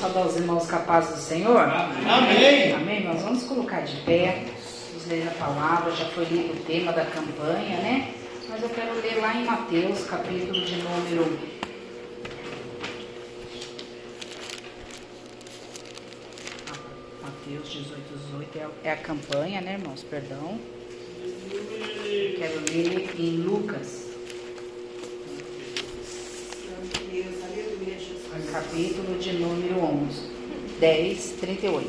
saudar os irmãos capazes do Senhor? Amém. Amém. Nós vamos colocar de pé, vamos ler a palavra, já foi lido o tema da campanha, né? Mas eu quero ler lá em Mateus, capítulo de número. Mateus 18, 18 é, é a campanha, né, irmãos? Perdão. Quero ler em Lucas. Capítulo de número 11, 10, 38.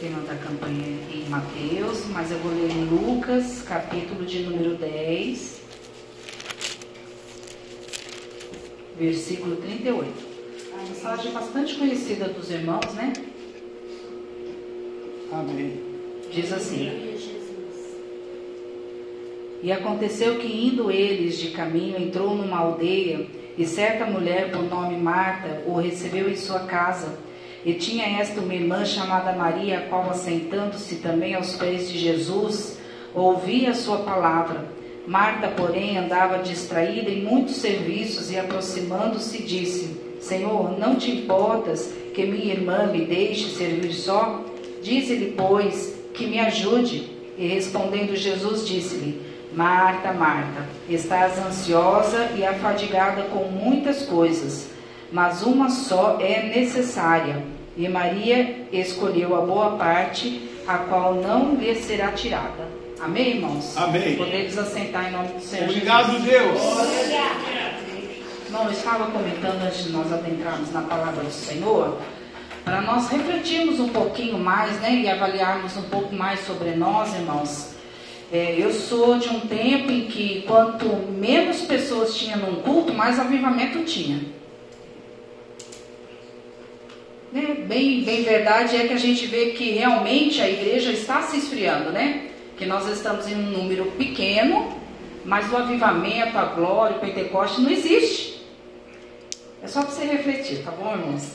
Tema da campanha em Mateus, mas eu vou ler em Lucas, capítulo de número 10, versículo 38. A mensagem bastante conhecida dos irmãos, né? Amém. Diz assim: E aconteceu que, indo eles de caminho, entrou numa aldeia, e certa mulher, por nome Marta, o recebeu em sua casa. E tinha esta uma irmã chamada Maria, a qual, assentando-se também aos pés de Jesus, ouvia a sua palavra. Marta, porém, andava distraída em muitos serviços e, aproximando-se, disse: Senhor, não te importas que minha irmã me deixe servir só? Dize-lhe, pois, que me ajude. E respondendo Jesus, disse-lhe: Marta, Marta, estás ansiosa e afadigada com muitas coisas, mas uma só é necessária. E Maria escolheu a boa parte, a qual não lhe será tirada. Amém, irmãos? Amém. Podemos assentar em nome do Senhor. Obrigado. Deus. Irmão, eu estava comentando antes de nós adentrarmos na palavra do Senhor, para nós refletirmos um pouquinho mais, né, e avaliarmos um pouco mais sobre nós, irmãos. É, eu sou de um tempo em que quanto menos pessoas tinha num culto, mais avivamento tinha. Né? Bem, bem verdade é que a gente vê que realmente a igreja está se esfriando, né? Que nós estamos em um número pequeno, mas o avivamento, a glória, o Pentecoste não existe. É só para você refletir, tá bom, irmãos?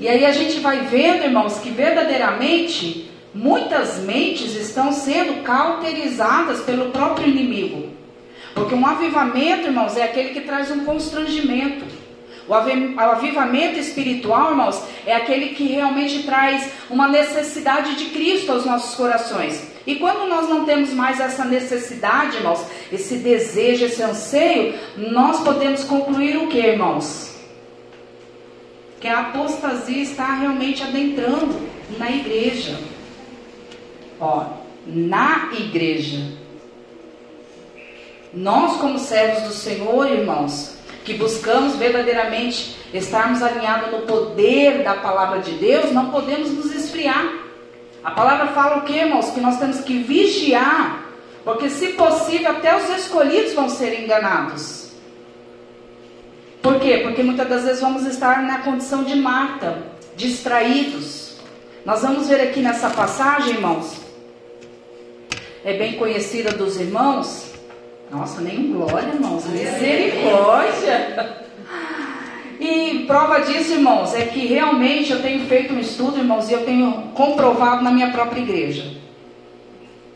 E aí a gente vai vendo, irmãos, que verdadeiramente muitas mentes estão sendo cauterizadas pelo próprio inimigo. Porque um avivamento, irmãos, é aquele que traz um constrangimento. O avivamento espiritual, irmãos, é aquele que realmente traz uma necessidade de Cristo aos nossos corações. E quando nós não temos mais essa necessidade, irmãos, esse desejo, esse anseio, nós podemos concluir o que, irmãos? Que a apostasia está realmente adentrando na igreja. Ó, na igreja. Nós, como servos do Senhor, irmãos, que buscamos verdadeiramente estarmos alinhados no poder da palavra de Deus, não podemos nos esfriar. A palavra fala o que, irmãos? Que nós temos que vigiar, porque se possível até os escolhidos vão ser enganados. Por quê? Porque muitas das vezes vamos estar na condição de Marta, distraídos. Nós vamos ver aqui nessa passagem, irmãos, é bem conhecida dos irmãos, nossa, nem glória, irmãos. Misericórdia. E prova disso, irmãos, é que realmente eu tenho feito um estudo, irmãos, e eu tenho comprovado na minha própria igreja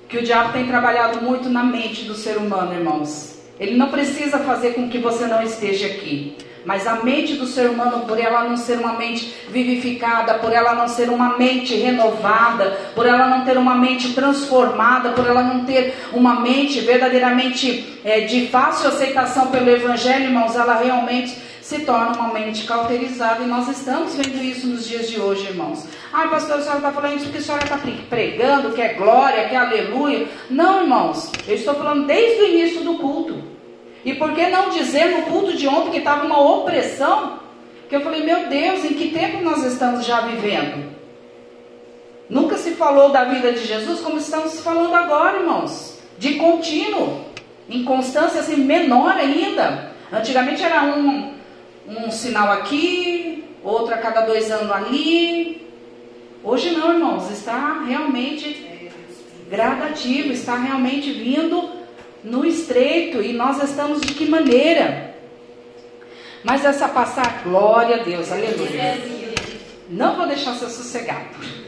que o diabo tem trabalhado muito na mente do ser humano, irmãos. Ele não precisa fazer com que você não esteja aqui. Mas a mente do ser humano, por ela não ser uma mente vivificada, por ela não ser uma mente renovada, por ela não ter uma mente transformada, por ela não ter uma mente verdadeiramente é, de fácil aceitação pelo Evangelho, irmãos, ela realmente se torna uma mente cauterizada e nós estamos vendo isso nos dias de hoje, irmãos. Ah, pastor, a senhora está falando isso porque a senhora está pregando, que é glória, que é aleluia. Não, irmãos, eu estou falando desde o início do culto. E por que não dizer no culto de ontem que estava uma opressão? Que eu falei, meu Deus, em que tempo nós estamos já vivendo? Nunca se falou da vida de Jesus como estamos falando agora, irmãos. De contínuo. Em constância assim, menor ainda. Antigamente era um, um sinal aqui, outro a cada dois anos ali. Hoje não, irmãos. Está realmente gradativo, está realmente vindo no estreito e nós estamos de que maneira? Mas essa passar, glória a Deus, aleluia. Não vou deixar ser sossegado.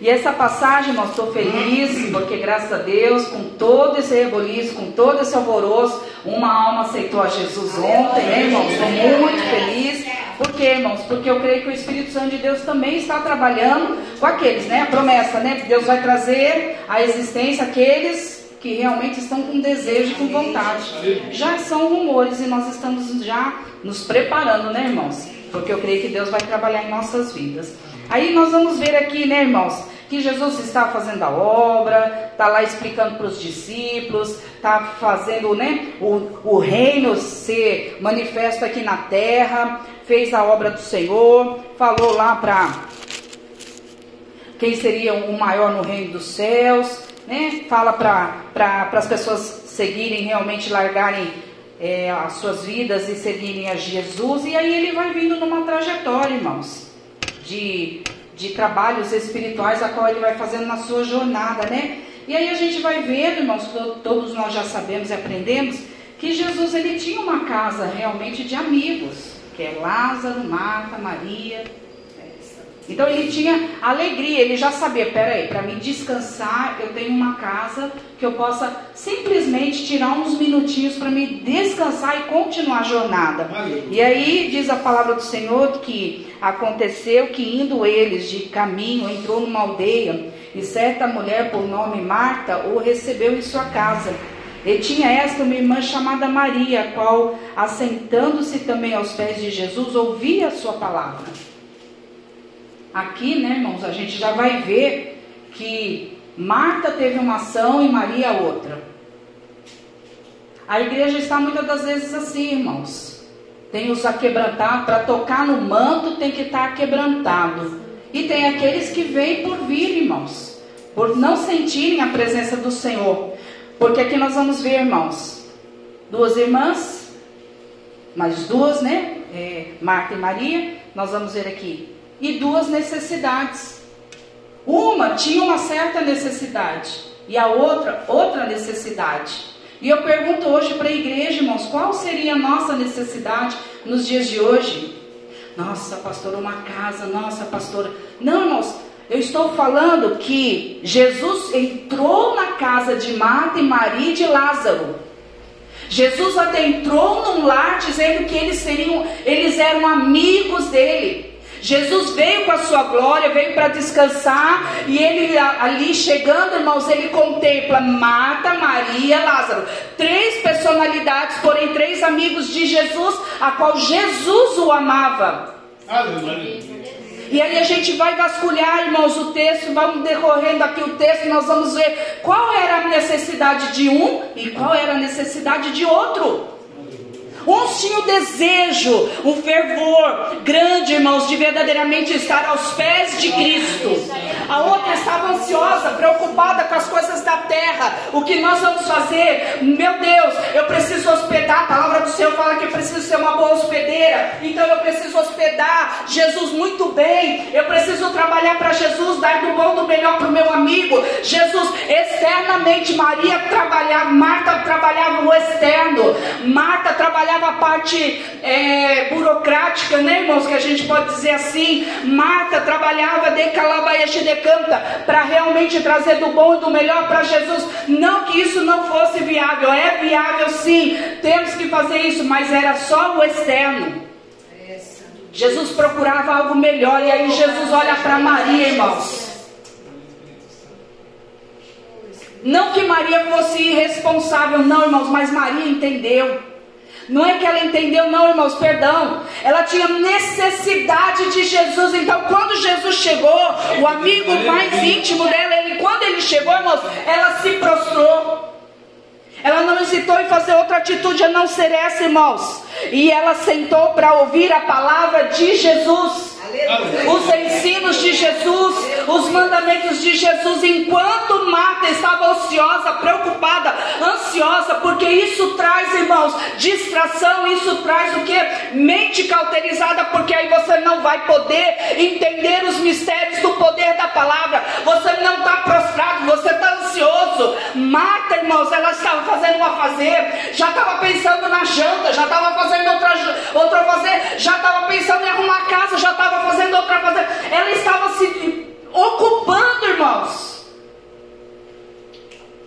E essa passagem, irmãos, estou feliz, porque graças a Deus, com todo esse reboliço, com todo esse alvoroço, uma alma aceitou a Jesus ontem, né, irmãos? Estou muito feliz. Por quê, irmãos? Porque eu creio que o Espírito Santo de Deus também está trabalhando com aqueles, né? A promessa, né? Deus vai trazer à existência aqueles que realmente estão com desejo e com vontade. Já são rumores e nós estamos já nos preparando, né, irmãos? Porque eu creio que Deus vai trabalhar em nossas vidas. Aí nós vamos ver aqui, né, irmãos, que Jesus está fazendo a obra, está lá explicando para os discípulos, está fazendo né, o, o reino ser manifesto aqui na terra, fez a obra do Senhor, falou lá para quem seria o maior no reino dos céus, né? fala para pra, as pessoas seguirem, realmente largarem é, as suas vidas e seguirem a Jesus, e aí ele vai vindo numa trajetória, irmãos, de de trabalhos espirituais a qual ele vai fazendo na sua jornada, né? E aí a gente vai vendo, irmãos, todos nós já sabemos e aprendemos que Jesus ele tinha uma casa realmente de amigos, que é Lázaro, Marta, Maria, então ele tinha alegria, ele já sabia, peraí, para me descansar, eu tenho uma casa que eu possa simplesmente tirar uns minutinhos para me descansar e continuar a jornada. E aí diz a palavra do Senhor que aconteceu que indo eles de caminho, entrou numa aldeia, e certa mulher por nome Marta o recebeu em sua casa. E tinha esta uma irmã chamada Maria, a qual, assentando-se também aos pés de Jesus, ouvia a sua palavra. Aqui, né, irmãos, a gente já vai ver que Marta teve uma ação e Maria outra. A igreja está muitas das vezes assim, irmãos. Tem os aquebrantados, para tocar no manto tem que estar quebrantado. E tem aqueles que vêm por vir, irmãos, por não sentirem a presença do Senhor. Porque aqui nós vamos ver, irmãos, duas irmãs, mais duas, né? É, Marta e Maria. Nós vamos ver aqui e duas necessidades. Uma tinha uma certa necessidade e a outra outra necessidade. E eu pergunto hoje para a igreja, irmãos, qual seria a nossa necessidade nos dias de hoje? Nossa, pastora, uma casa, nossa, pastora. Não, irmãos, eu estou falando que Jesus entrou na casa de Marta e Maria e de Lázaro. Jesus até entrou num lar dizendo que eles seriam, eles eram amigos dele. Jesus veio com a sua glória, veio para descansar, e ele ali chegando, irmãos, ele contempla Marta, Maria, Lázaro. Três personalidades, porém três amigos de Jesus, a qual Jesus o amava. Aleluia. E aí a gente vai vasculhar, irmãos, o texto, vamos decorrendo aqui o texto, nós vamos ver qual era a necessidade de um e qual era a necessidade de outro. Uns tinham desejo, um fervor grande, irmãos, de verdadeiramente estar aos pés de Cristo. A outra estava ansiosa, preocupada com as coisas da terra. O que nós vamos fazer? Meu Deus, eu preciso hospedar. A palavra do Senhor fala que eu preciso ser uma boa hospedeira. Então eu preciso hospedar Jesus muito bem. Eu preciso trabalhar para Jesus, dar do bom do melhor para o meu amigo. Jesus, externamente, Maria trabalhava, Marta trabalhava o externo. Marta trabalhava trabalhava a parte é, burocrática, né, irmãos? Que a gente pode dizer assim. Marta trabalhava de calabaiaxi de canta para realmente trazer do bom e do melhor para Jesus. Não que isso não fosse viável, é viável sim. Temos que fazer isso, mas era só o externo. Jesus procurava algo melhor e aí Jesus olha para Maria, irmãos. Não que Maria fosse irresponsável, não, irmãos, mas Maria entendeu. Não é que ela entendeu, não, irmãos, perdão. Ela tinha necessidade de Jesus. Então, quando Jesus chegou, o amigo mais íntimo dela, ele, quando ele chegou, irmãos, ela se prostrou. Ela não hesitou em fazer outra atitude a não ser essa, irmãos. E ela sentou para ouvir a palavra de Jesus os ensinos de Jesus, os mandamentos de Jesus, enquanto Marta estava ociosa, preocupada, ansiosa, porque isso traz, irmãos, distração, isso traz o que? Mente cauterizada, porque aí você não vai poder entender os mistérios do poder da palavra, você não está prostrado, você está ansioso. Marta, irmãos, ela estava fazendo uma fazer, já estava pensando na janta, já estava fazendo outra, outra fazer, já estava pensando em arrumar a casa, já estava fazendo outra coisa. Ela estava se ocupando, irmãos.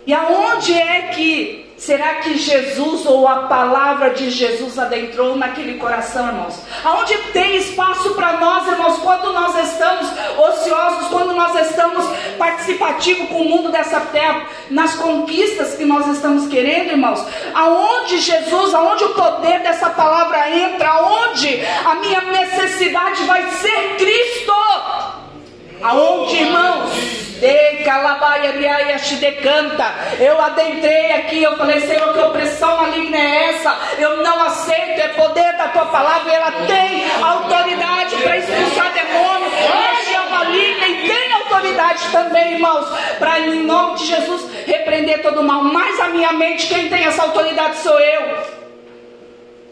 E aonde é que Será que Jesus ou a palavra de Jesus adentrou naquele coração, irmãos? Aonde tem espaço para nós, irmãos, quando nós estamos ociosos, quando nós estamos participativos com o mundo dessa terra, nas conquistas que nós estamos querendo, irmãos? Aonde Jesus, aonde o poder dessa palavra entra? Aonde a minha necessidade vai ser Cristo? Aonde, irmãos? decanta. Eu adentrei aqui, eu falei, Senhor, que opressão maligna é essa? Eu não aceito, é poder da tua palavra, ela tem autoridade para expulsar demônios, região maligna e tem autoridade também, irmãos, para em nome de Jesus repreender todo o mal. Mas a minha mente, quem tem essa autoridade sou eu.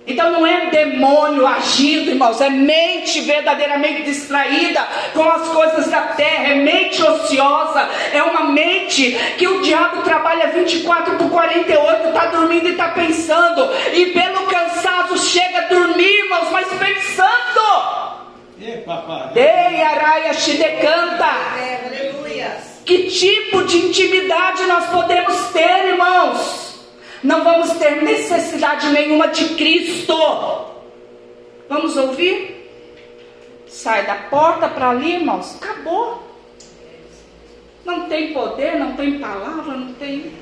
Então não é demônio agindo, irmãos, é mente verdadeiramente distraída com as coisas da terra, é mente ociosa, é uma mente que o diabo trabalha 24 por 48, está dormindo e está pensando, e pelo cansaço chega a dormir, irmãos, mas pensando. Ei, araia, te decanta. Que tipo de intimidade nós podemos ter, irmãos? Não vamos ter necessidade nenhuma de Cristo. Vamos ouvir? Sai da porta para ali, irmãos. Acabou. Não tem poder, não tem palavra, não tem.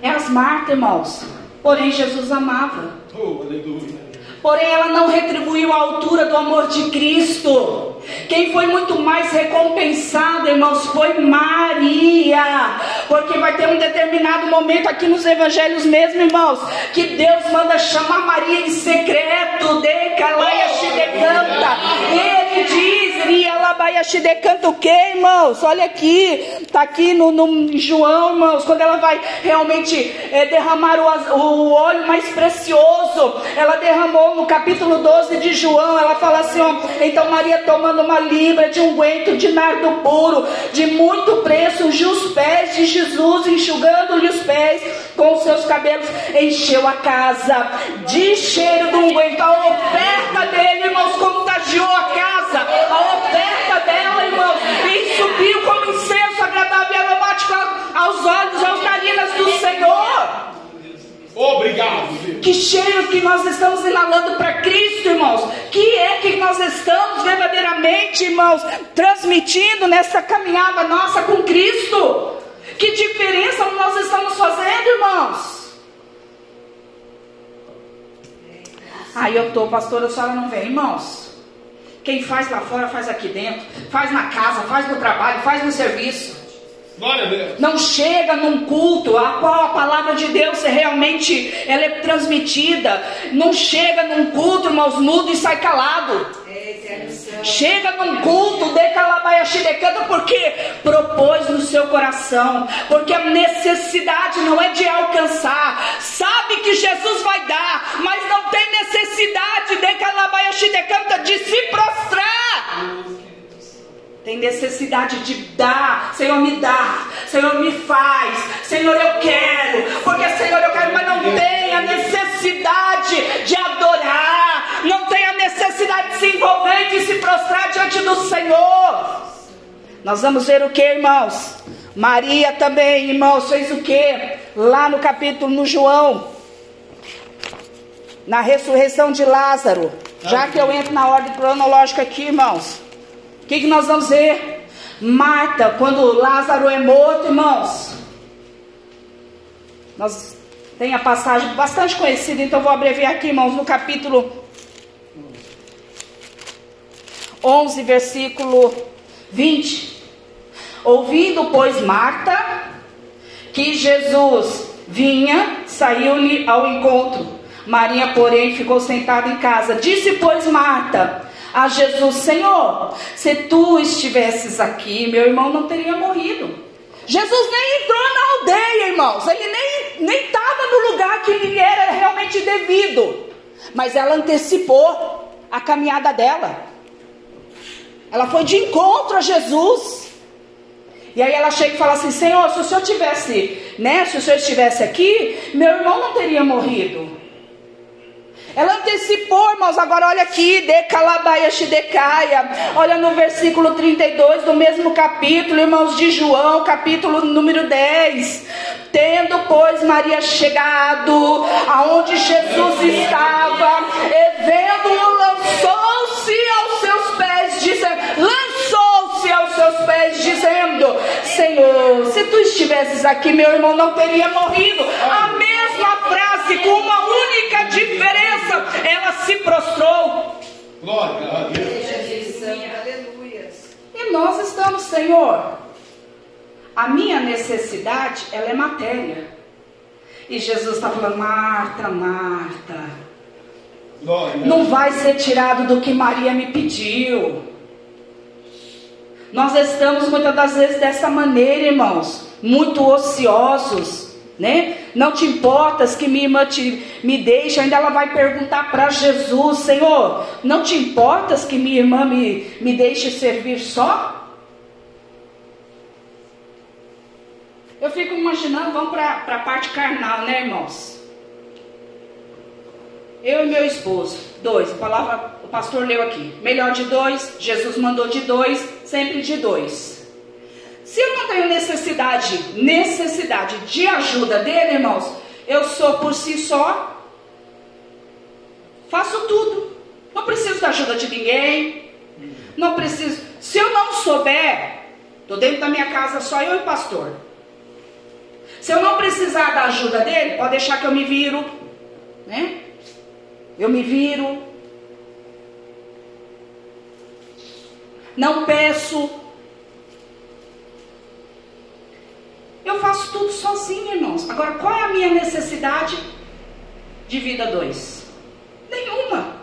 É as Marta, irmãos. Porém, Jesus amava. Oh, aleluia. Porém, ela não retribuiu a altura do amor de Cristo. Quem foi muito mais recompensado, irmãos, foi Maria. Porque vai ter um determinado momento aqui nos evangelhos mesmo, irmãos, que Deus manda chamar Maria em secreto, de calaia decanta. Ele diz, Rialabaia decanta o que, irmãos? Olha aqui, está aqui no, no, João, irmãos, quando ela vai realmente é, derramar o, o óleo mais precioso, ela derramou no capítulo 12 de João, ela fala assim: ó, então Maria tomando uma libra de unguento de nardo puro, de muito preço, ungiu os pés de Jesus, enxugando-lhe os pés com os seus cabelos, encheu a casa de cheiro do unguento. A oferta dele, aos olhos, aos narinas do Senhor. Obrigado, Deus. Que cheiro que nós estamos inalando para Cristo, irmãos. Que é que nós estamos verdadeiramente, irmãos, transmitindo nessa caminhada nossa com Cristo? Que diferença nós estamos fazendo, irmãos? Aí eu tô, pastora, a senhora não vem, irmãos. Quem faz lá fora, faz aqui dentro. Faz na casa, faz no trabalho, faz no serviço. Não chega num culto a qual a palavra de Deus é realmente ela é transmitida. Não chega num culto, irmãos, mudo e sai calado. Chega num culto de calabaiaxi decanta porque propôs no seu coração, porque a necessidade não é de alcançar, sabe que Jesus vai dar, mas não tem necessidade. De calabaiaxi decanta de se prostrar tem necessidade de dar, Senhor me dá, Senhor me faz, Senhor eu quero, porque Senhor eu quero, mas não tem a necessidade de adorar, não tem a necessidade de se envolver e de se prostrar diante do Senhor. Nós vamos ver o que, irmãos? Maria também, irmãos, fez o que? Lá no capítulo no João, na ressurreição de Lázaro. Já que eu entro na ordem cronológica aqui, irmãos que, que nós vamos ver? Marta, quando Lázaro é morto, irmãos. Nós tem a passagem bastante conhecida, então vou abreviar aqui, irmãos, no capítulo 11, versículo 20. Ouvindo, pois, Marta, que Jesus vinha, saiu-lhe ao encontro. Maria, porém, ficou sentada em casa. Disse, pois, Marta: a Jesus: Senhor, se tu estivesses aqui, meu irmão não teria morrido. Jesus nem entrou na aldeia, irmãos. Ele nem estava no lugar que lhe era realmente devido. Mas ela antecipou a caminhada dela. Ela foi de encontro a Jesus. E aí ela chega e fala assim: Senhor, se o senhor tivesse, né? Se o senhor estivesse aqui, meu irmão não teria morrido. Ela antecipou, irmãos. Agora olha aqui, decalabaia shidecaia. Olha no versículo 32 do mesmo capítulo, irmãos de João, capítulo número 10. Tendo, pois, Maria chegado aonde Jesus estava, e vendo-o, lançou-se aos seus pés, dizendo: dizendo: Senhor, se tu estivesses aqui, meu irmão não teria morrido. A mesma frase, com uma única diferença, ela se prostrou. Glória a Deus. E nós estamos, Senhor. A minha necessidade, ela é matéria. E Jesus está falando, Marta, Marta. Glória. Não vai ser tirado do que Maria me pediu. Nós estamos muitas das vezes dessa maneira, irmãos, muito ociosos, né? Não te importas que minha irmã te, me deixe, ainda ela vai perguntar para Jesus, Senhor, não te importas que minha irmã me, me deixe servir só? Eu fico imaginando, vamos para a parte carnal, né, irmãos? Eu e meu esposo, dois, a palavra o pastor leu aqui. Melhor de dois, Jesus mandou de dois, sempre de dois. Se eu não tenho necessidade, necessidade de ajuda dele, irmãos, eu sou por si só, faço tudo. Não preciso da ajuda de ninguém. Não preciso. Se eu não souber, estou dentro da minha casa só eu e o pastor. Se eu não precisar da ajuda dele, pode deixar que eu me viro, né? Eu me viro. Não peço. Eu faço tudo sozinho, irmãos. Agora, qual é a minha necessidade de vida 2? Nenhuma.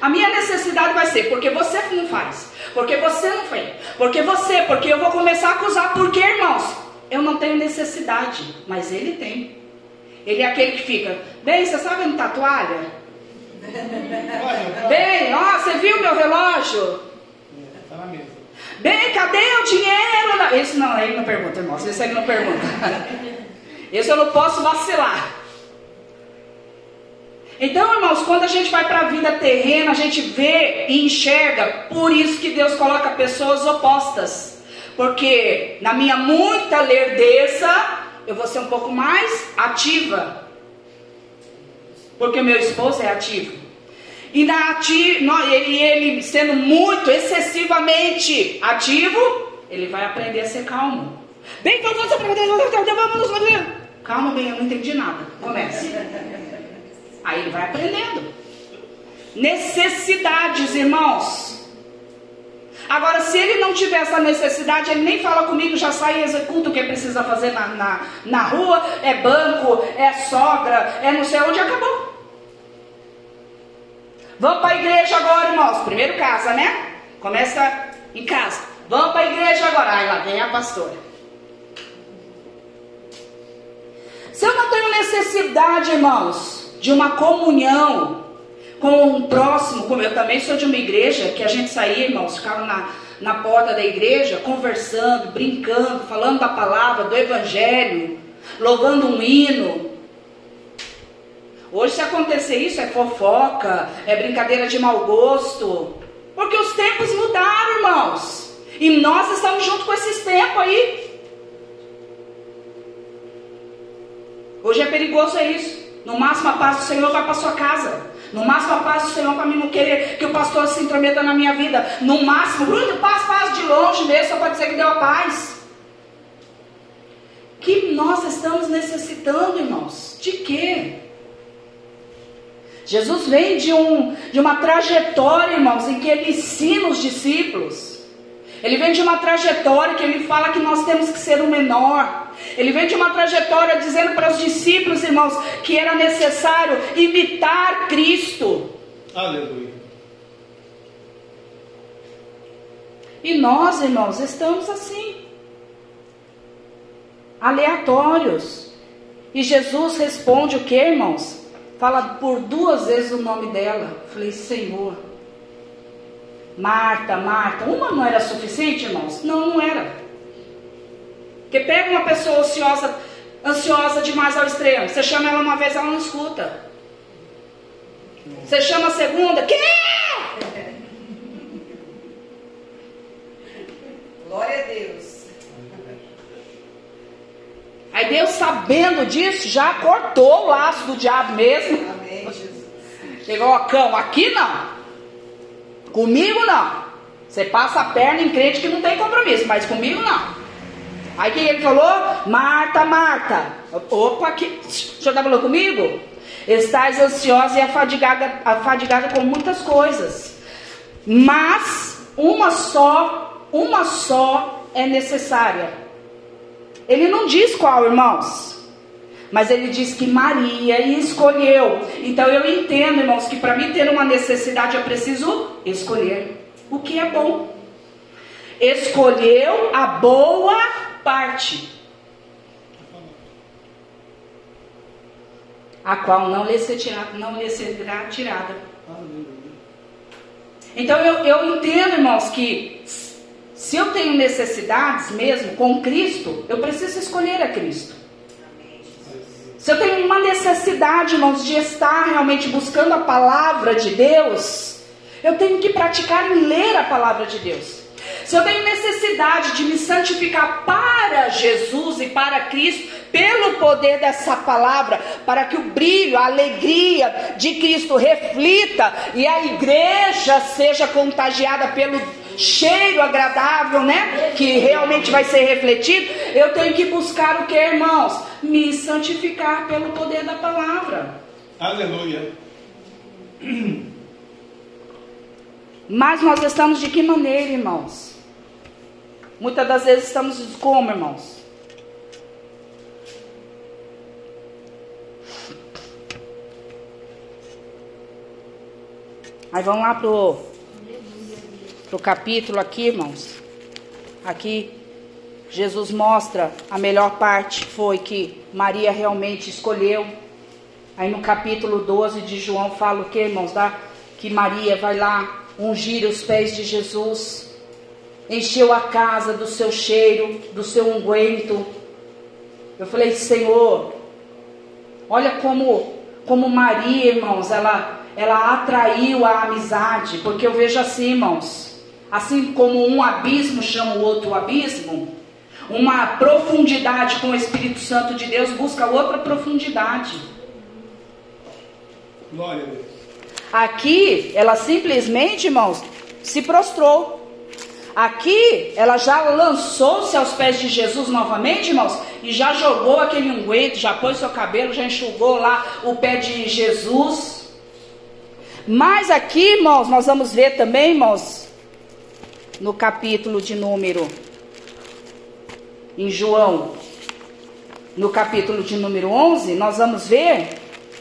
A minha necessidade vai ser porque você não faz, porque você não fez, porque você, porque eu vou começar a acusar, porque, irmãos, eu não tenho necessidade, mas ele tem. Ele é aquele que fica, bem, você sabe onde está a toalha? Bem, ó, você viu meu relógio? Está na mesa. Bem, cadê o dinheiro? Esse não, ele não pergunta, irmãos. Esse ele não pergunta. Esse eu não posso vacilar. Então, irmãos, quando a gente vai para a vida terrena, a gente vê e enxerga. Por isso que Deus coloca pessoas opostas. Porque na minha muita lerdeza, eu vou ser um pouco mais ativa. Porque meu esposo é ativo. E na ati, ele, ele sendo muito, excessivamente ativo, ele vai aprender a ser calmo. Bem, então você Calma, bem, eu não entendi nada. Comece. Aí ele vai aprendendo. Necessidades, irmãos. Agora, se ele não tiver essa necessidade, ele nem fala comigo, já sai e executa o que precisa fazer na, na, na rua, é banco, é sogra, é não sei onde, acabou. Vamos para a igreja agora, irmãos. Primeiro casa, né? Começa em casa. Vamos para a igreja agora. Aí lá vem a pastora. Se eu não tenho necessidade, irmãos, de uma comunhão com um próximo, como eu também sou de uma igreja, que a gente saía, irmãos, ficava na, na porta da igreja, conversando, brincando, falando da palavra, do evangelho, louvando um hino. Hoje, se acontecer isso, é fofoca, é brincadeira de mau gosto, porque os tempos mudaram, irmãos, e nós estamos junto com esses tempos aí. Hoje é perigoso é isso. No máximo a paz do Senhor vai para sua casa. No máximo, a paz do Senhor para mim não querer que o pastor se intrometa na minha vida. No máximo, Bruno, paz, paz de longe mesmo, só para dizer que deu a paz. Que nós estamos necessitando, irmãos? De quê? Jesus vem de, um, de uma trajetória, irmãos, em que ele ensina os discípulos. Ele vem de uma trajetória que ele fala que nós temos que ser o menor. Ele vem de uma trajetória dizendo para os discípulos, irmãos, que era necessário imitar Cristo. Aleluia. E nós, irmãos, estamos assim, aleatórios. E Jesus responde o que, irmãos? Fala por duas vezes o nome dela. Falei, Senhor. Marta, Marta. Uma não era suficiente, irmãos? Não, não era. Porque pega uma pessoa ociosa, ansiosa demais ao extremo. Você chama ela uma vez, ela não escuta. Você chama a segunda, que? Glória a Deus. Aí Deus, sabendo disso, já cortou o laço do diabo mesmo. Amém, Jesus. Chegou, ó, cão, aqui não. Comigo não. Você passa a perna em crente que não tem compromisso, mas comigo não. Aí que ele falou? Marta, Marta. Opa, que. O senhor está falando comigo? Estás ansiosa e afadigada, afadigada com muitas coisas. Mas uma só, uma só é necessária. Ele não diz qual, irmãos. Mas ele diz que Maria escolheu. Então eu entendo, irmãos, que para mim ter uma necessidade é preciso escolher o que é bom. Escolheu a boa parte, a qual não lhe, ser tirada, não lhe será tirada. Então eu, eu entendo, irmãos, que se eu tenho necessidades mesmo com Cristo, eu preciso escolher a Cristo. Se eu tenho uma necessidade, irmãos, de estar realmente buscando a palavra de Deus, eu tenho que praticar em ler a palavra de Deus. Se eu tenho necessidade de me santificar para Jesus e para Cristo, pelo poder dessa palavra, para que o brilho, a alegria de Cristo reflita e a igreja seja contagiada pelo cheiro agradável, né? Que realmente vai ser refletido. Eu tenho que buscar o que, irmãos? Me santificar pelo poder da palavra. Aleluia. Mas nós estamos de que maneira, irmãos? Muitas das vezes estamos como, irmãos? Aí vamos lá pro, pro capítulo aqui, irmãos. Aqui Jesus mostra a melhor parte foi que Maria realmente escolheu. Aí no capítulo 12 de João fala o que, irmãos? Da, que Maria vai lá ungir os pés de Jesus, encheu a casa do seu cheiro, do seu unguento. Eu falei, Senhor, olha como, como Maria, irmãos, ela, ela atraiu a amizade, porque eu vejo assim, irmãos, assim como um abismo chama o outro abismo, uma profundidade com o Espírito Santo de Deus busca outra profundidade. Glória a Deus. Aqui, ela simplesmente, irmãos, se prostrou. Aqui, ela já lançou-se aos pés de Jesus novamente, irmãos, e já jogou aquele unguento, já pôs seu cabelo, já enxugou lá o pé de Jesus. Mas aqui, irmãos, nós vamos ver também, irmãos, no capítulo de número, em João, no capítulo de número 11, nós vamos ver,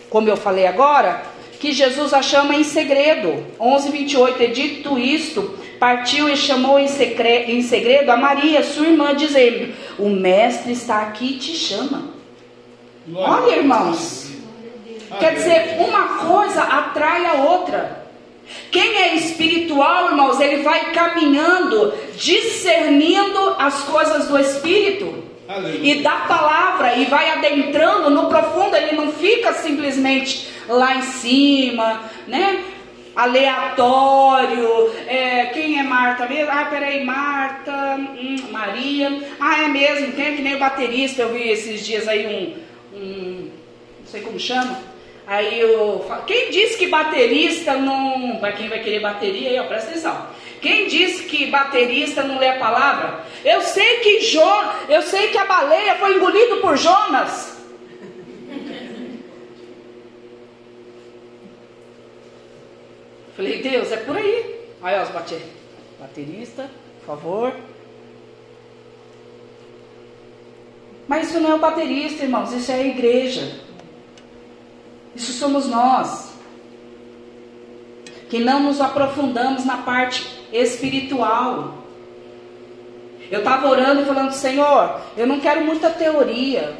como eu falei agora, que Jesus a chama em segredo. 11, 28. E dito isto, partiu e chamou em, segredo, a Maria, sua irmã, dizendo: O mestre está aqui e te chama. Olha, irmãos. Quer dizer, uma coisa atrai a outra. Quem é espiritual, irmãos, ele vai caminhando, discernindo as coisas do espírito e da palavra e vai adentrando no profundo, ele não fica simplesmente lá em cima, né? Aleatório, é, quem é Marta mesmo? Ah, peraí, Marta, hum, Maria, ah, é mesmo, quem é que nem o baterista? Eu vi esses dias aí um, um não sei como chama. Aí eu falo, quem disse que baterista não. Para quem vai querer bateria aí, ó, presta atenção. Quem disse que baterista não lê a palavra? Eu sei que jo, eu sei que a baleia foi engolido por Jonas. Falei, Deus, é por aí. Aí, ó, os bate- baterista, por favor. Mas isso não é o baterista, irmãos, isso é a igreja. Isso somos nós. Que não nos aprofundamos na parte espiritual. Eu estava orando e falando, Senhor, eu não quero muita teoria.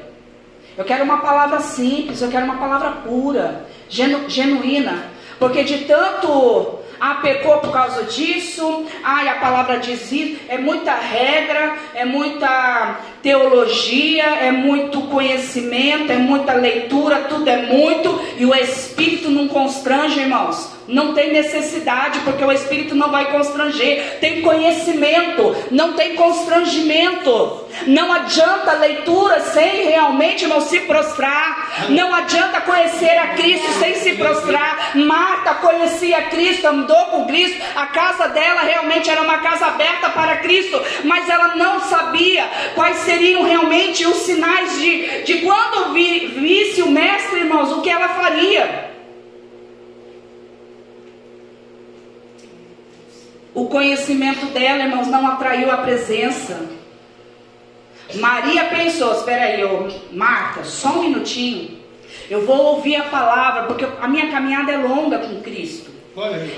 Eu quero uma palavra simples, eu quero uma palavra pura, genu- genuína. Porque de tanto Ah, pecou por causa disso. Ah, a palavra diz isso. É muita regra, é muita teologia, é muito conhecimento, é muita leitura, tudo é muito. E o Espírito não constrange, irmãos. Não tem necessidade, porque o Espírito não vai constranger. Tem conhecimento, não tem constrangimento. Não adianta leitura sem realmente, irmão, se prostrar. Não adianta conhecer a Cristo sem se prostrar. Marta conhecia Cristo, andou com Cristo. A casa dela realmente era uma casa aberta para Cristo, mas ela não sabia quais seriam realmente os sinais de, de quando vi, visse o Mestre, irmãos, o que ela faria. O conhecimento dela, irmãos, não atraiu a presença. Maria pensou: espera aí, ô, Marta, só um minutinho. Eu vou ouvir a palavra, porque a minha caminhada é longa com Cristo.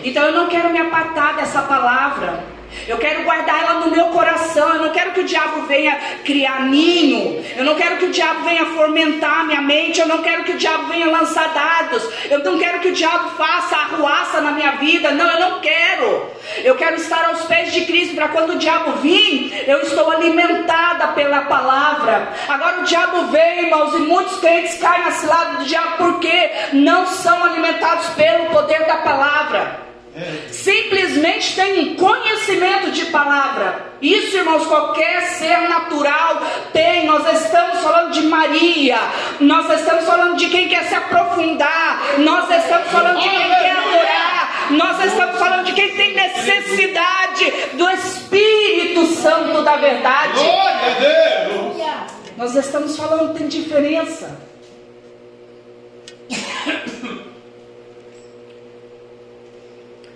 Então eu não quero me apartar dessa palavra. Eu quero guardar ela no meu coração. Eu não quero que o diabo venha criar ninho. Eu não quero que o diabo venha fomentar minha mente. Eu não quero que o diabo venha lançar dados. Eu não quero que o diabo faça arruaça na minha vida. Não, eu não quero. Eu quero estar aos pés de Cristo para quando o diabo vir, eu estou alimentada pela palavra. Agora o diabo vem, irmãos, e muitos crentes caem nesse lado do diabo porque não são alimentados pelo poder da palavra. Simplesmente tem um conhecimento de palavra. Isso, irmãos, qualquer ser natural tem. Nós estamos falando de Maria. Nós estamos falando de quem quer se aprofundar. Nós estamos falando de quem quer adorar. Nós estamos falando de quem tem necessidade do Espírito Santo da verdade. Glória a Deus. Nós estamos falando, tem diferença.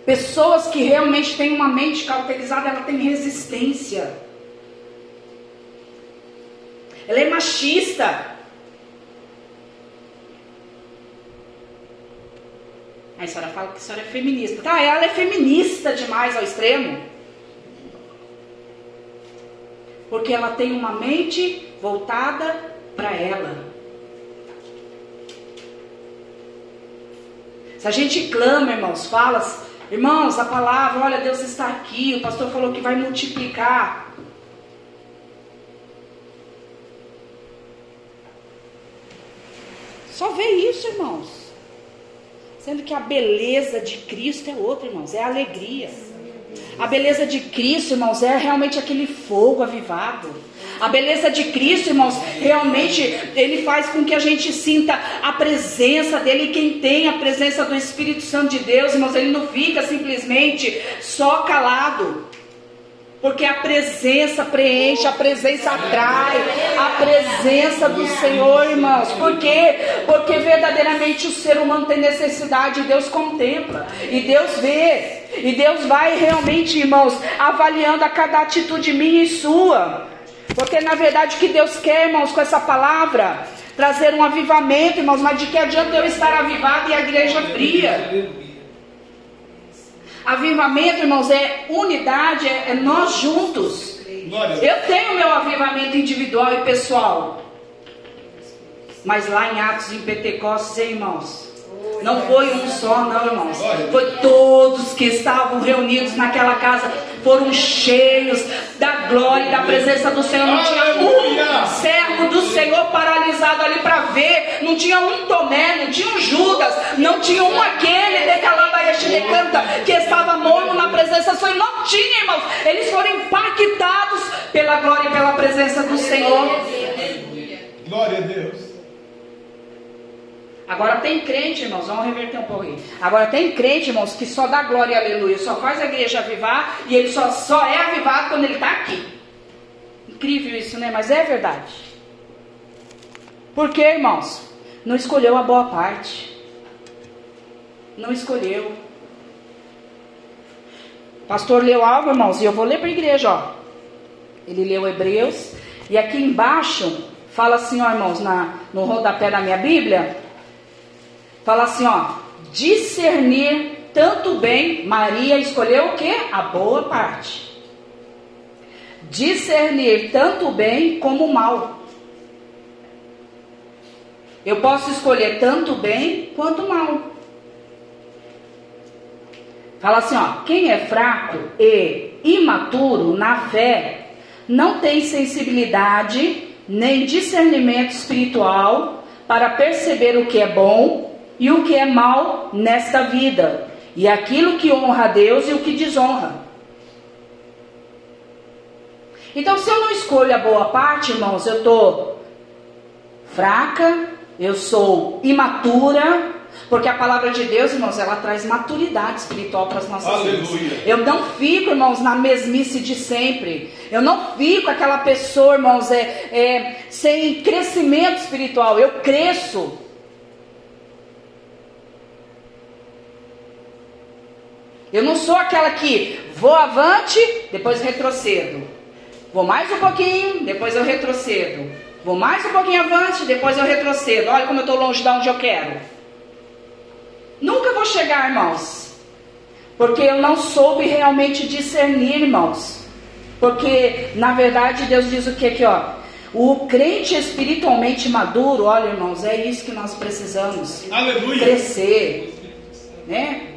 Pessoas que realmente têm uma mente cauterizada, ela tem resistência. Ela é machista. Aí a senhora fala que a senhora é feminista. Tá, ela é feminista demais ao extremo. Porque ela tem uma mente voltada para ela. Se a gente clama, irmãos, fala Irmãos, a palavra, olha, Deus está aqui. O pastor falou que vai multiplicar. Só vê isso, irmãos. Sendo que a beleza de Cristo é outra, irmãos, é a alegria. A beleza de Cristo, irmãos, é realmente aquele fogo avivado. A beleza de Cristo, irmãos, realmente ele faz com que a gente sinta a presença dele. E quem tem a presença do Espírito Santo de Deus, irmãos, ele não fica simplesmente só calado. Porque a presença preenche, a presença atrai, a presença do Senhor, irmãos. Por quê? Porque verdadeiramente o ser humano tem necessidade, e Deus contempla, e Deus vê, e Deus vai realmente, irmãos, avaliando a cada atitude minha e sua. Porque na verdade o que Deus quer, irmãos, com essa palavra, trazer um avivamento, irmãos, mas de que adianta eu estar avivado e a igreja fria? Avivamento, irmãos, é unidade, é, é nós juntos. Eu tenho meu avivamento individual e pessoal. Mas lá em Atos, em Pentecostes, irmãos, não foi um só, não, irmãos. Foi todos que estavam reunidos naquela casa, foram cheios da glória e da presença do Senhor. Não tinha um servo do Senhor paralisado ali para ver. Não tinha um Tomé, não tinha um Judas, não tinha um aquele de canta que estava morno na presença do Senhor. Não tinha, irmãos. Eles foram impactados pela glória e pela presença do Senhor. Glória a Deus. Agora tem crente, irmãos, vamos reverter um aí. Agora tem crente, irmãos, que só dá glória e aleluia, só faz a igreja avivar e ele só, só é avivado quando ele está aqui. Incrível isso, né? Mas é verdade. Por quê, irmãos? Não escolheu a boa parte. Não escolheu. Pastor leu algo, irmãos, e eu vou ler para a igreja, ó. Ele leu Hebreus, e aqui embaixo fala assim, ó, irmãos, na, no rodapé da minha Bíblia, Fala assim, ó, discernir tanto bem, Maria escolheu o que? A boa parte. Discernir tanto bem como mal. Eu posso escolher tanto bem quanto mal. Fala assim, ó, quem é fraco e imaturo na fé não tem sensibilidade nem discernimento espiritual para perceber o que é bom e o que é mal nesta vida, e aquilo que honra a Deus e o que desonra. Então, se eu não escolho a boa parte, irmãos, eu estou fraca, eu sou imatura, porque a palavra de Deus, irmãos, ela traz maturidade espiritual para as nossas Aleluia. vidas. Eu não fico, irmãos, na mesmice de sempre. Eu não fico aquela pessoa, irmãos, é, é, sem crescimento espiritual. Eu cresço. Eu não sou aquela que vou avante, depois retrocedo. Vou mais um pouquinho, depois eu retrocedo. Vou mais um pouquinho avante, depois eu retrocedo. Olha como eu estou longe de onde eu quero. Nunca vou chegar, irmãos. Porque eu não soube realmente discernir, irmãos. Porque, na verdade, Deus diz o que aqui, ó. O crente espiritualmente maduro, olha, irmãos, é isso que nós precisamos. Aleluia. Crescer, né?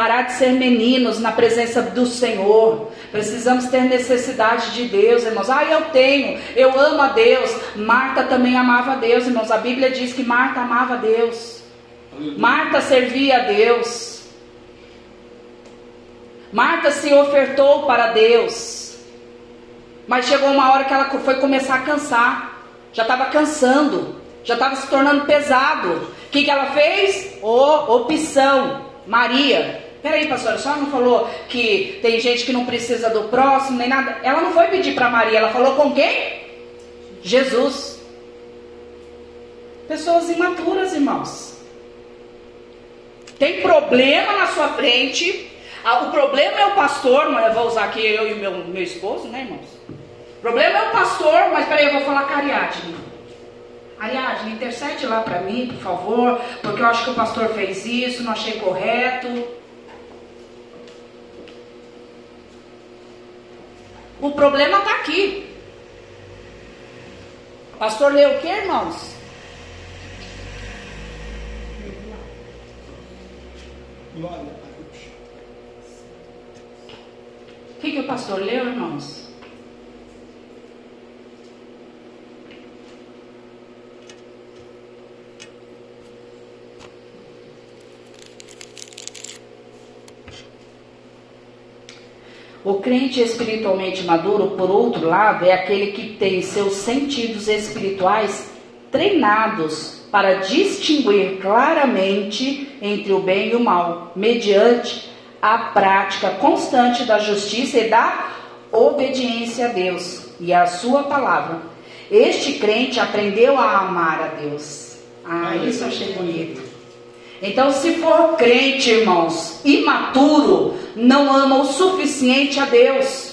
Parar de ser meninos na presença do Senhor. Precisamos ter necessidade de Deus, irmãos. Ah, eu tenho, eu amo a Deus. Marta também amava a Deus, irmãos. A Bíblia diz que Marta amava a Deus. Marta servia a Deus. Marta se ofertou para Deus. Mas chegou uma hora que ela foi começar a cansar. Já estava cansando. Já estava se tornando pesado. O que, que ela fez? Oh, opção. Maria. Peraí, pastora, a senhora não falou que tem gente que não precisa do próximo nem nada? Ela não foi pedir para Maria, ela falou com quem? Jesus. Pessoas imaturas, irmãos. Tem problema na sua frente. Ah, o problema é o pastor, mas eu vou usar aqui eu e meu, meu esposo, né, irmãos? O problema é o pastor, mas peraí, eu vou falar com a Ariadne. Ariadne, intercede lá para mim, por favor, porque eu acho que o pastor fez isso, não achei correto. O problema está aqui. Pastor leu o que, irmãos? Glória a Deus. O que, que o pastor leu, irmãos? O crente espiritualmente maduro, por outro lado, é aquele que tem seus sentidos espirituais treinados para distinguir claramente entre o bem e o mal, mediante a prática constante da justiça e da obediência a Deus e à Sua palavra. Este crente aprendeu a amar a Deus. Ah, isso eu achei bonito. Então, se for crente, irmãos, imaturo, não ama o suficiente a Deus.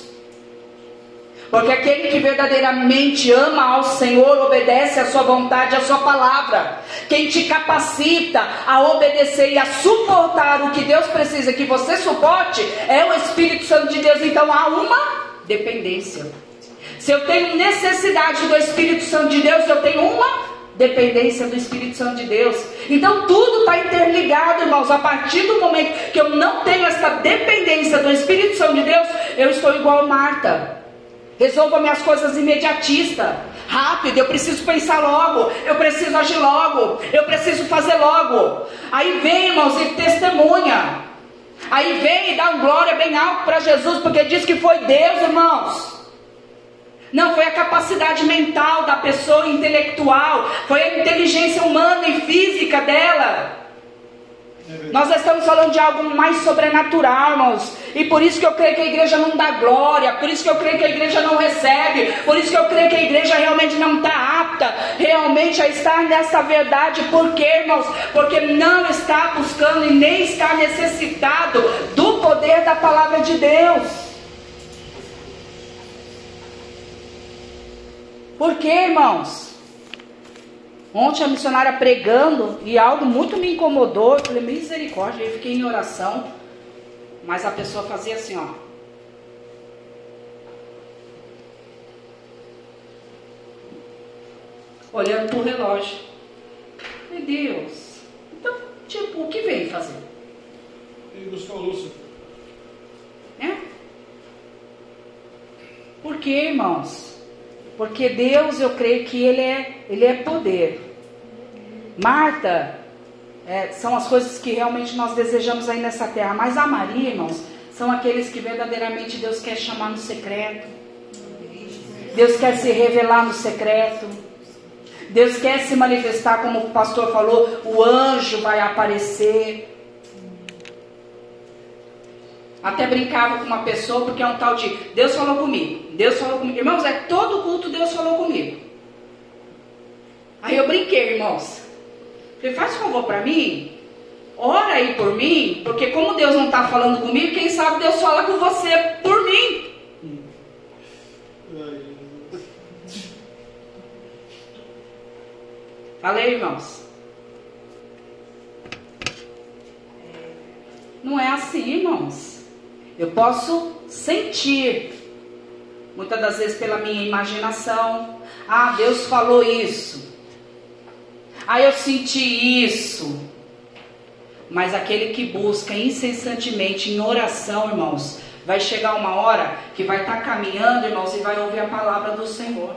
Porque aquele que verdadeiramente ama ao Senhor, obedece à sua vontade, à sua palavra. Quem te capacita a obedecer e a suportar o que Deus precisa que você suporte é o Espírito Santo de Deus. Então há uma dependência. Se eu tenho necessidade do Espírito Santo de Deus, eu tenho uma dependência do Espírito Santo de Deus. Então tudo está interligado, irmãos. A partir do momento que eu não tenho essa dependência do Espírito Santo de Deus, eu estou igual a Marta. Resolva minhas coisas imediatista, rápido, eu preciso pensar logo, eu preciso agir logo, eu preciso fazer logo. Aí vem, irmãos, e testemunha. Aí vem e dá um glória bem alto para Jesus, porque diz que foi Deus, irmãos. Não foi a capacidade mental da pessoa intelectual, foi a inteligência humana e física dela. Nós estamos falando de algo mais sobrenatural, irmãos. E por isso que eu creio que a igreja não dá glória, por isso que eu creio que a igreja não recebe, por isso que eu creio que a igreja realmente não está apta realmente a estar nessa verdade. Por quê, irmãos? Porque não está buscando e nem está necessitado do poder da palavra de Deus. Por quê, irmãos? Ontem a missionária pregando e algo muito me incomodou. Eu falei, misericórdia, eu fiquei em oração. Mas a pessoa fazia assim, ó. Olhando pro relógio. Meu Deus. Então, tipo, o que veio fazer? Ele buscou a Lúcia. É? Por que, irmãos? Porque Deus, eu creio que Ele é, ele é poder. Marta, é, são as coisas que realmente nós desejamos aí nessa terra. Mas a Maria, irmãos, são aqueles que verdadeiramente Deus quer chamar no secreto. Deus quer se revelar no secreto. Deus quer se manifestar, como o pastor falou, o anjo vai aparecer. Até brincava com uma pessoa, porque é um tal de Deus falou comigo. Deus falou comigo. Irmãos, é todo culto Deus falou comigo. Aí eu brinquei, irmãos. Falei, faz favor para mim. Ora aí por mim, porque como Deus não está falando comigo, quem sabe Deus fala com você por mim. Falei, irmãos. Não é assim, irmãos. Eu posso sentir, muitas das vezes pela minha imaginação. Ah, Deus falou isso. Ah, eu senti isso. Mas aquele que busca incessantemente em oração, irmãos, vai chegar uma hora que vai estar tá caminhando, irmãos, e vai ouvir a palavra do Senhor.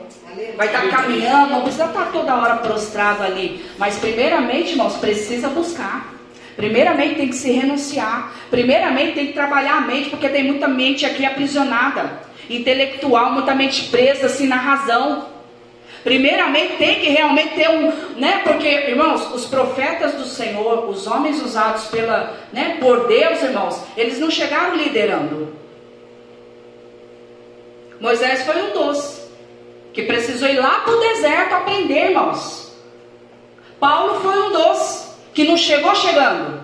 Vai estar tá caminhando, não precisa estar tá toda hora prostrado ali. Mas primeiramente, irmãos, precisa buscar. Primeiramente tem que se renunciar. Primeiramente tem que trabalhar a mente, porque tem muita mente aqui aprisionada, intelectual, muita mente presa assim na razão. Primeiramente tem que realmente ter um, né? Porque, irmãos, os profetas do Senhor, os homens usados pela, né, por Deus, irmãos, eles não chegaram liderando. Moisés foi um dos que precisou ir lá para o deserto aprender, irmãos. Paulo foi um dos que não chegou chegando.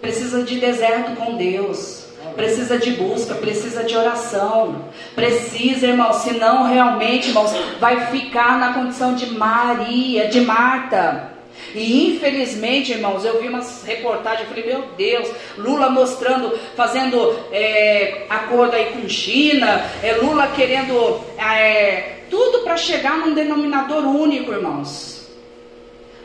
Precisa de deserto com Deus. Precisa de busca, precisa de oração. Precisa, irmãos, senão realmente, irmãos, vai ficar na condição de Maria, de Marta. E infelizmente, irmãos, eu vi umas reportagens, eu falei, meu Deus, Lula mostrando, fazendo é, acordo aí com China, é, Lula querendo é, tudo para chegar num denominador único, irmãos.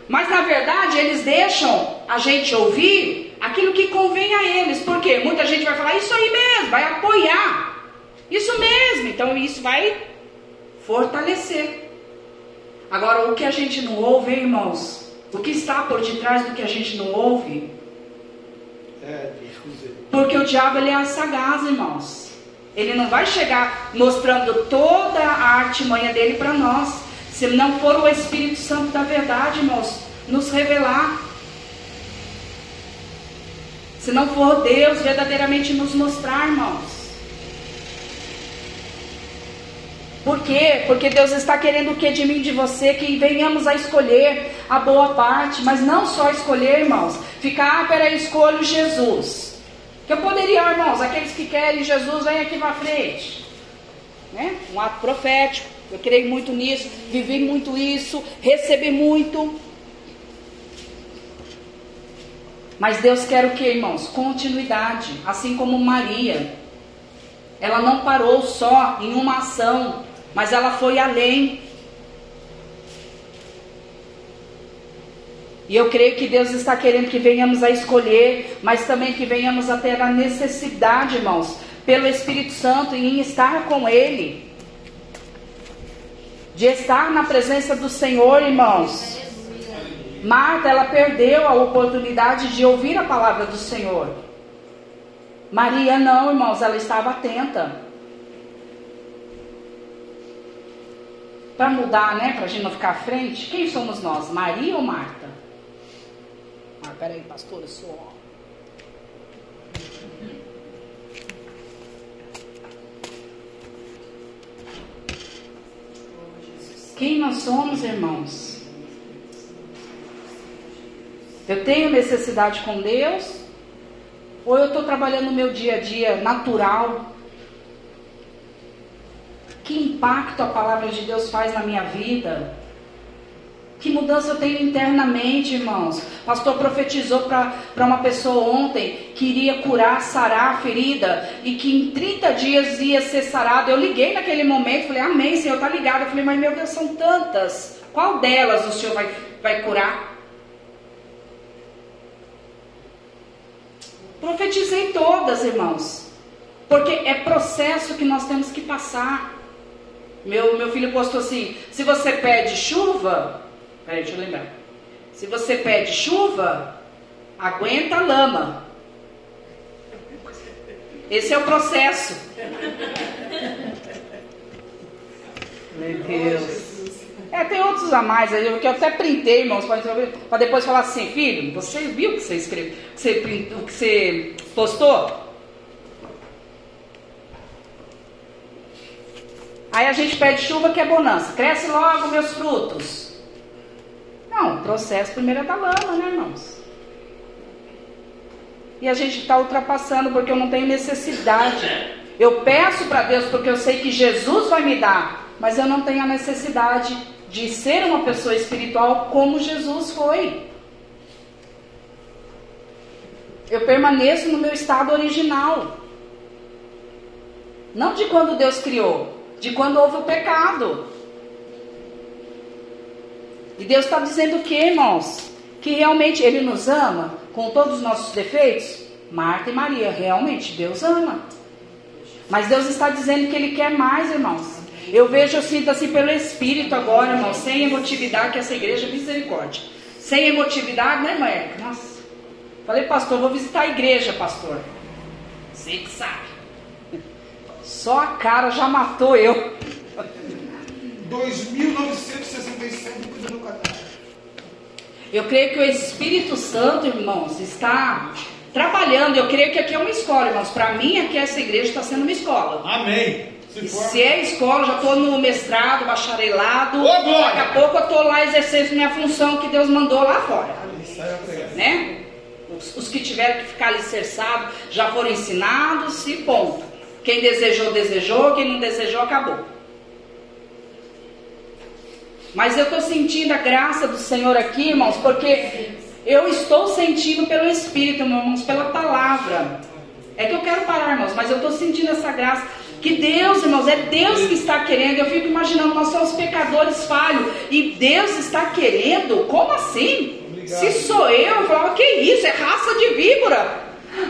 Mas na verdade eles deixam a gente ouvir aquilo que convém a eles, porque muita gente vai falar isso aí mesmo, vai apoiar, isso mesmo, então isso vai fortalecer. Agora, o que a gente não ouve, irmãos, o que está por detrás do que a gente não ouve? É, Porque o diabo ele é sagaz, irmãos. Ele não vai chegar mostrando toda a artimanha dele para nós. Se não for o Espírito Santo da verdade, irmãos, nos revelar. Se não for Deus verdadeiramente nos mostrar, irmãos. Por quê? Porque Deus está querendo o que de mim de você? Que venhamos a escolher a boa parte, mas não só escolher, irmãos. Ficar, ah, peraí, escolho Jesus. Que eu poderia, irmãos, aqueles que querem Jesus, vem aqui para frente. Né? Um ato profético. Eu creio muito nisso, vivi muito isso, recebi muito. Mas Deus quer o que, irmãos? Continuidade. Assim como Maria. Ela não parou só em uma ação mas ela foi além. E eu creio que Deus está querendo que venhamos a escolher, mas também que venhamos a ter a necessidade, irmãos, pelo Espírito Santo em estar com Ele. De estar na presença do Senhor, irmãos. Marta, ela perdeu a oportunidade de ouvir a palavra do Senhor. Maria não, irmãos, ela estava atenta. para mudar, né? Para a gente não ficar à frente, quem somos nós? Maria ou Marta? Ah, peraí, pastor, eu sou. Quem nós somos, irmãos? Eu tenho necessidade com Deus? Ou eu estou trabalhando no meu dia a dia natural, que impacto a palavra de Deus faz na minha vida? Que mudança eu tenho internamente, irmãos? O pastor profetizou para uma pessoa ontem que iria curar, sarar a ferida e que em 30 dias ia ser sarado. Eu liguei naquele momento, falei, amém, Senhor, tá ligado. Eu falei, mas meu Deus, são tantas. Qual delas o Senhor vai, vai curar? Profetizei todas, irmãos. Porque é processo que nós temos que passar. Meu, meu filho postou assim: se você pede chuva, peraí, deixa eu lembrar. Se você pede chuva, aguenta lama. Esse é o processo. Meu Deus. É, tem outros a mais aí, que eu até printei, irmãos, para depois falar assim, filho, você viu o que você escreveu, que você, o que você postou? Aí a gente pede chuva que é bonança. Cresce logo meus frutos. Não, o processo primeiro é da lama, né, irmãos? E a gente está ultrapassando porque eu não tenho necessidade. Eu peço para Deus porque eu sei que Jesus vai me dar, mas eu não tenho a necessidade de ser uma pessoa espiritual como Jesus foi. Eu permaneço no meu estado original. Não de quando Deus criou, de quando houve o pecado. E Deus está dizendo o que, irmãos? Que realmente Ele nos ama com todos os nossos defeitos? Marta e Maria, realmente Deus ama. Mas Deus está dizendo que Ele quer mais, irmãos. Eu vejo, eu sinto assim pelo Espírito agora, irmão, sem emotividade, que essa igreja é misericórdia. Sem emotividade, né, mãe? Nossa. Falei, pastor, vou visitar a igreja, pastor. Você que sabe. Só a cara já matou eu. 2.967 do catálogo. Eu creio que o Espírito Santo, irmãos, está trabalhando. Eu creio que aqui é uma escola, irmãos. Para mim, aqui essa igreja está sendo uma escola. Amém. Se, se é escola, já estou no mestrado, bacharelado. Ô! Daqui a pouco eu estou lá exercendo minha função que Deus mandou lá fora. Né? Os, os que tiveram que ficar alicerçados já foram ensinados e ponto. Quem desejou, desejou. Quem não desejou, acabou. Mas eu estou sentindo a graça do Senhor aqui, irmãos, porque eu estou sentindo pelo Espírito, irmãos, pela palavra. É que eu quero parar, irmãos, mas eu estou sentindo essa graça. Que Deus, irmãos, é Deus que está querendo. Eu fico imaginando, nós somos pecadores falhos. E Deus está querendo? Como assim? Obrigado. Se sou eu, eu falava, que isso? É raça de víbora.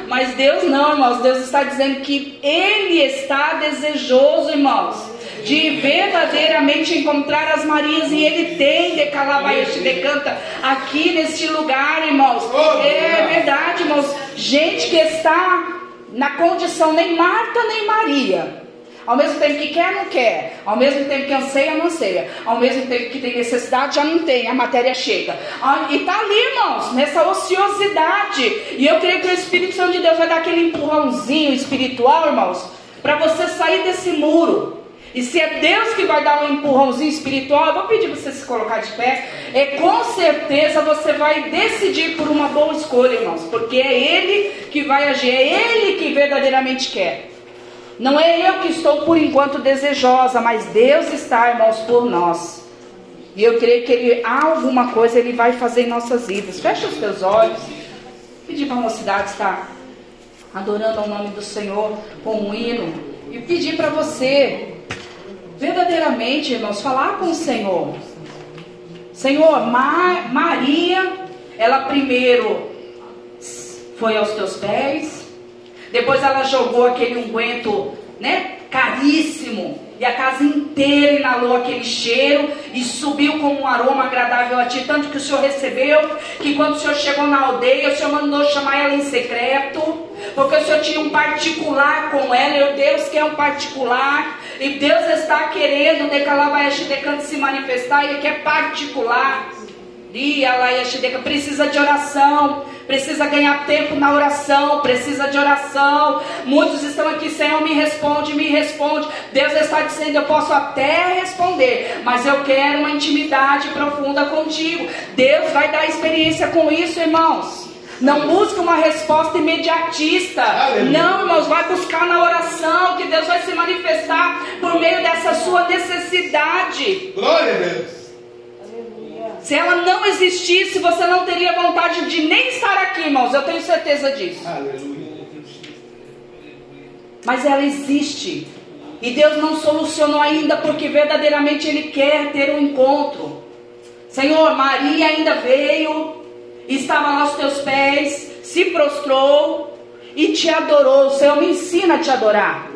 Mas Deus não, irmãos. Deus está dizendo que Ele está desejoso, irmãos, de verdadeiramente encontrar as Marias. E Ele tem de Calabaias decanta aqui neste lugar, irmãos. É verdade, irmãos. Gente que está na condição nem Marta nem Maria. Ao mesmo tempo que quer, não quer. Ao mesmo tempo que anseia, não anseia. Ao mesmo tempo que tem necessidade, já não tem. A matéria chega. Ah, E está ali, irmãos, nessa ociosidade. E eu creio que o Espírito Santo de Deus vai dar aquele empurrãozinho espiritual, irmãos, para você sair desse muro. E se é Deus que vai dar um empurrãozinho espiritual, eu vou pedir para você se colocar de pé. É com certeza você vai decidir por uma boa escolha, irmãos, porque é Ele que vai agir, é Ele que verdadeiramente quer. Não é eu que estou por enquanto desejosa, mas Deus está, irmãos, por nós. E eu creio que Ele alguma coisa Ele vai fazer em nossas vidas. Fecha os teus olhos. Pedir para a mocidade estar adorando ao nome do Senhor com um hino. E pedir para você, verdadeiramente, irmãos, falar com o Senhor. Senhor, Ma- Maria, ela primeiro foi aos teus pés, depois ela jogou aquele unguento, né, caríssimo, e a casa inteira inalou aquele cheiro e subiu como um aroma agradável a ti, tanto que o Senhor recebeu, que quando o Senhor chegou na aldeia, o Senhor mandou chamar ela em secreto, porque o Senhor tinha um particular com ela, e o Deus quer um particular, e Deus está querendo Decalabaeste Decante se manifestar, Ele quer particular. Laia, Shideca, precisa de oração, precisa ganhar tempo na oração, precisa de oração. Muitos estão aqui, Senhor, me responde, me responde. Deus está dizendo, eu posso até responder, mas eu quero uma intimidade profunda contigo. Deus vai dar experiência com isso, irmãos. Não busque uma resposta imediatista. Não, irmãos, vai buscar na oração que Deus vai se manifestar por meio dessa sua necessidade. Glória a Deus. Se ela não existisse, você não teria vontade de nem estar aqui, irmãos. Eu tenho certeza disso. Aleluia. Mas ela existe. E Deus não solucionou ainda porque verdadeiramente Ele quer ter um encontro. Senhor, Maria ainda veio, estava aos teus pés, se prostrou. e te adorou. Senhor, me ensina a te adorar.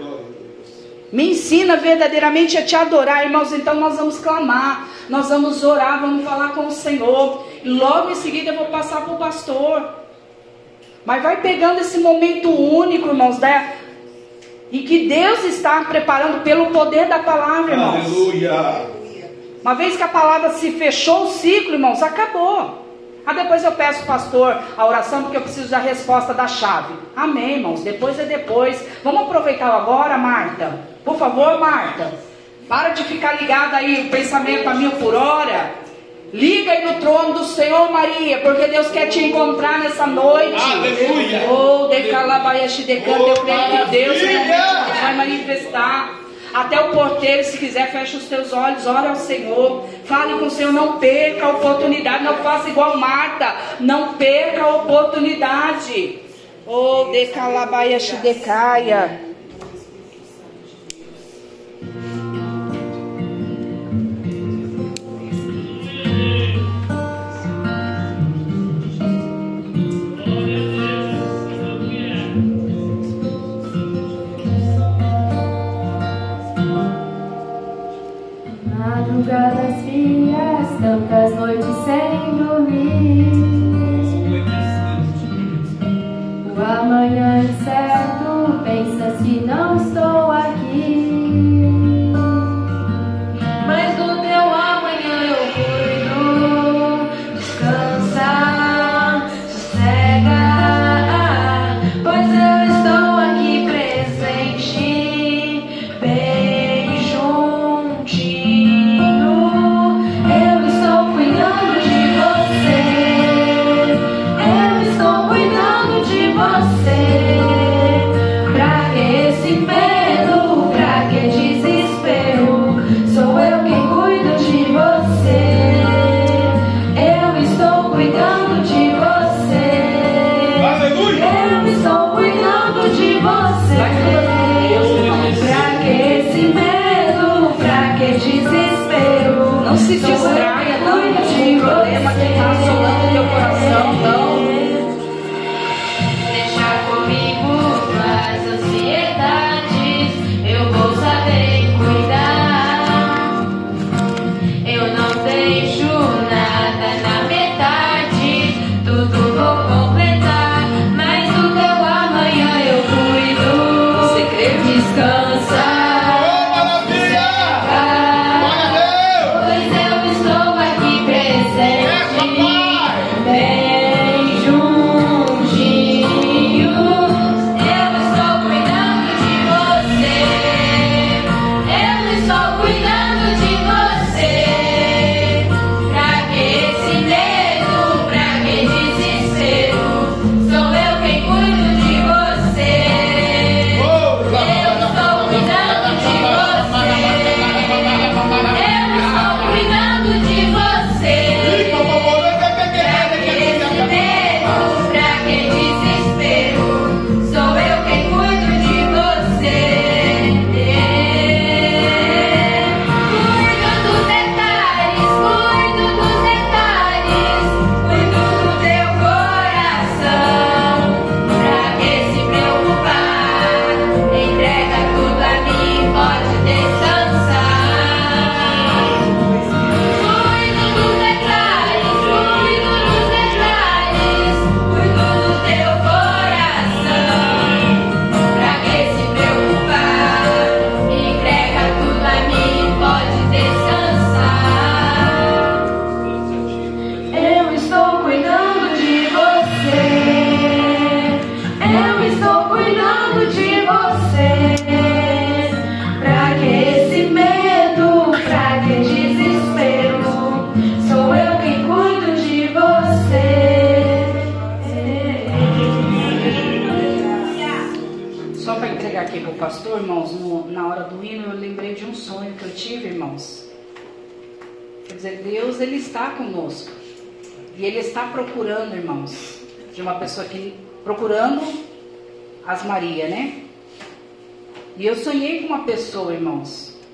Me ensina verdadeiramente a te adorar, irmãos. Então nós vamos clamar, nós vamos orar, vamos falar com o Senhor. E logo em seguida eu vou passar para o pastor. Mas vai pegando esse momento único, irmãos, né? E que Deus está preparando pelo poder da palavra, irmãos. Aleluia. Uma vez que a palavra se fechou o ciclo, irmãos, acabou. Ah, depois eu peço, pastor, a oração porque eu preciso da resposta da chave. Amém, irmãos. Depois é depois. Vamos aproveitar agora, Marta. Por favor, Marta. Para de ficar ligada aí, o pensamento a mil por hora. Liga aí no trono do Senhor, Maria, porque Deus quer te encontrar nessa noite. Aleluia. Oh, decalabaiashi decanta, eu creio que Deus vai manifestar. Até o porteiro, se quiser, fecha os teus olhos, ora ao Senhor. Fale com o Senhor, não perca a oportunidade. Não faça igual Marta, não perca a oportunidade. Oh, decalabaiashi decaia.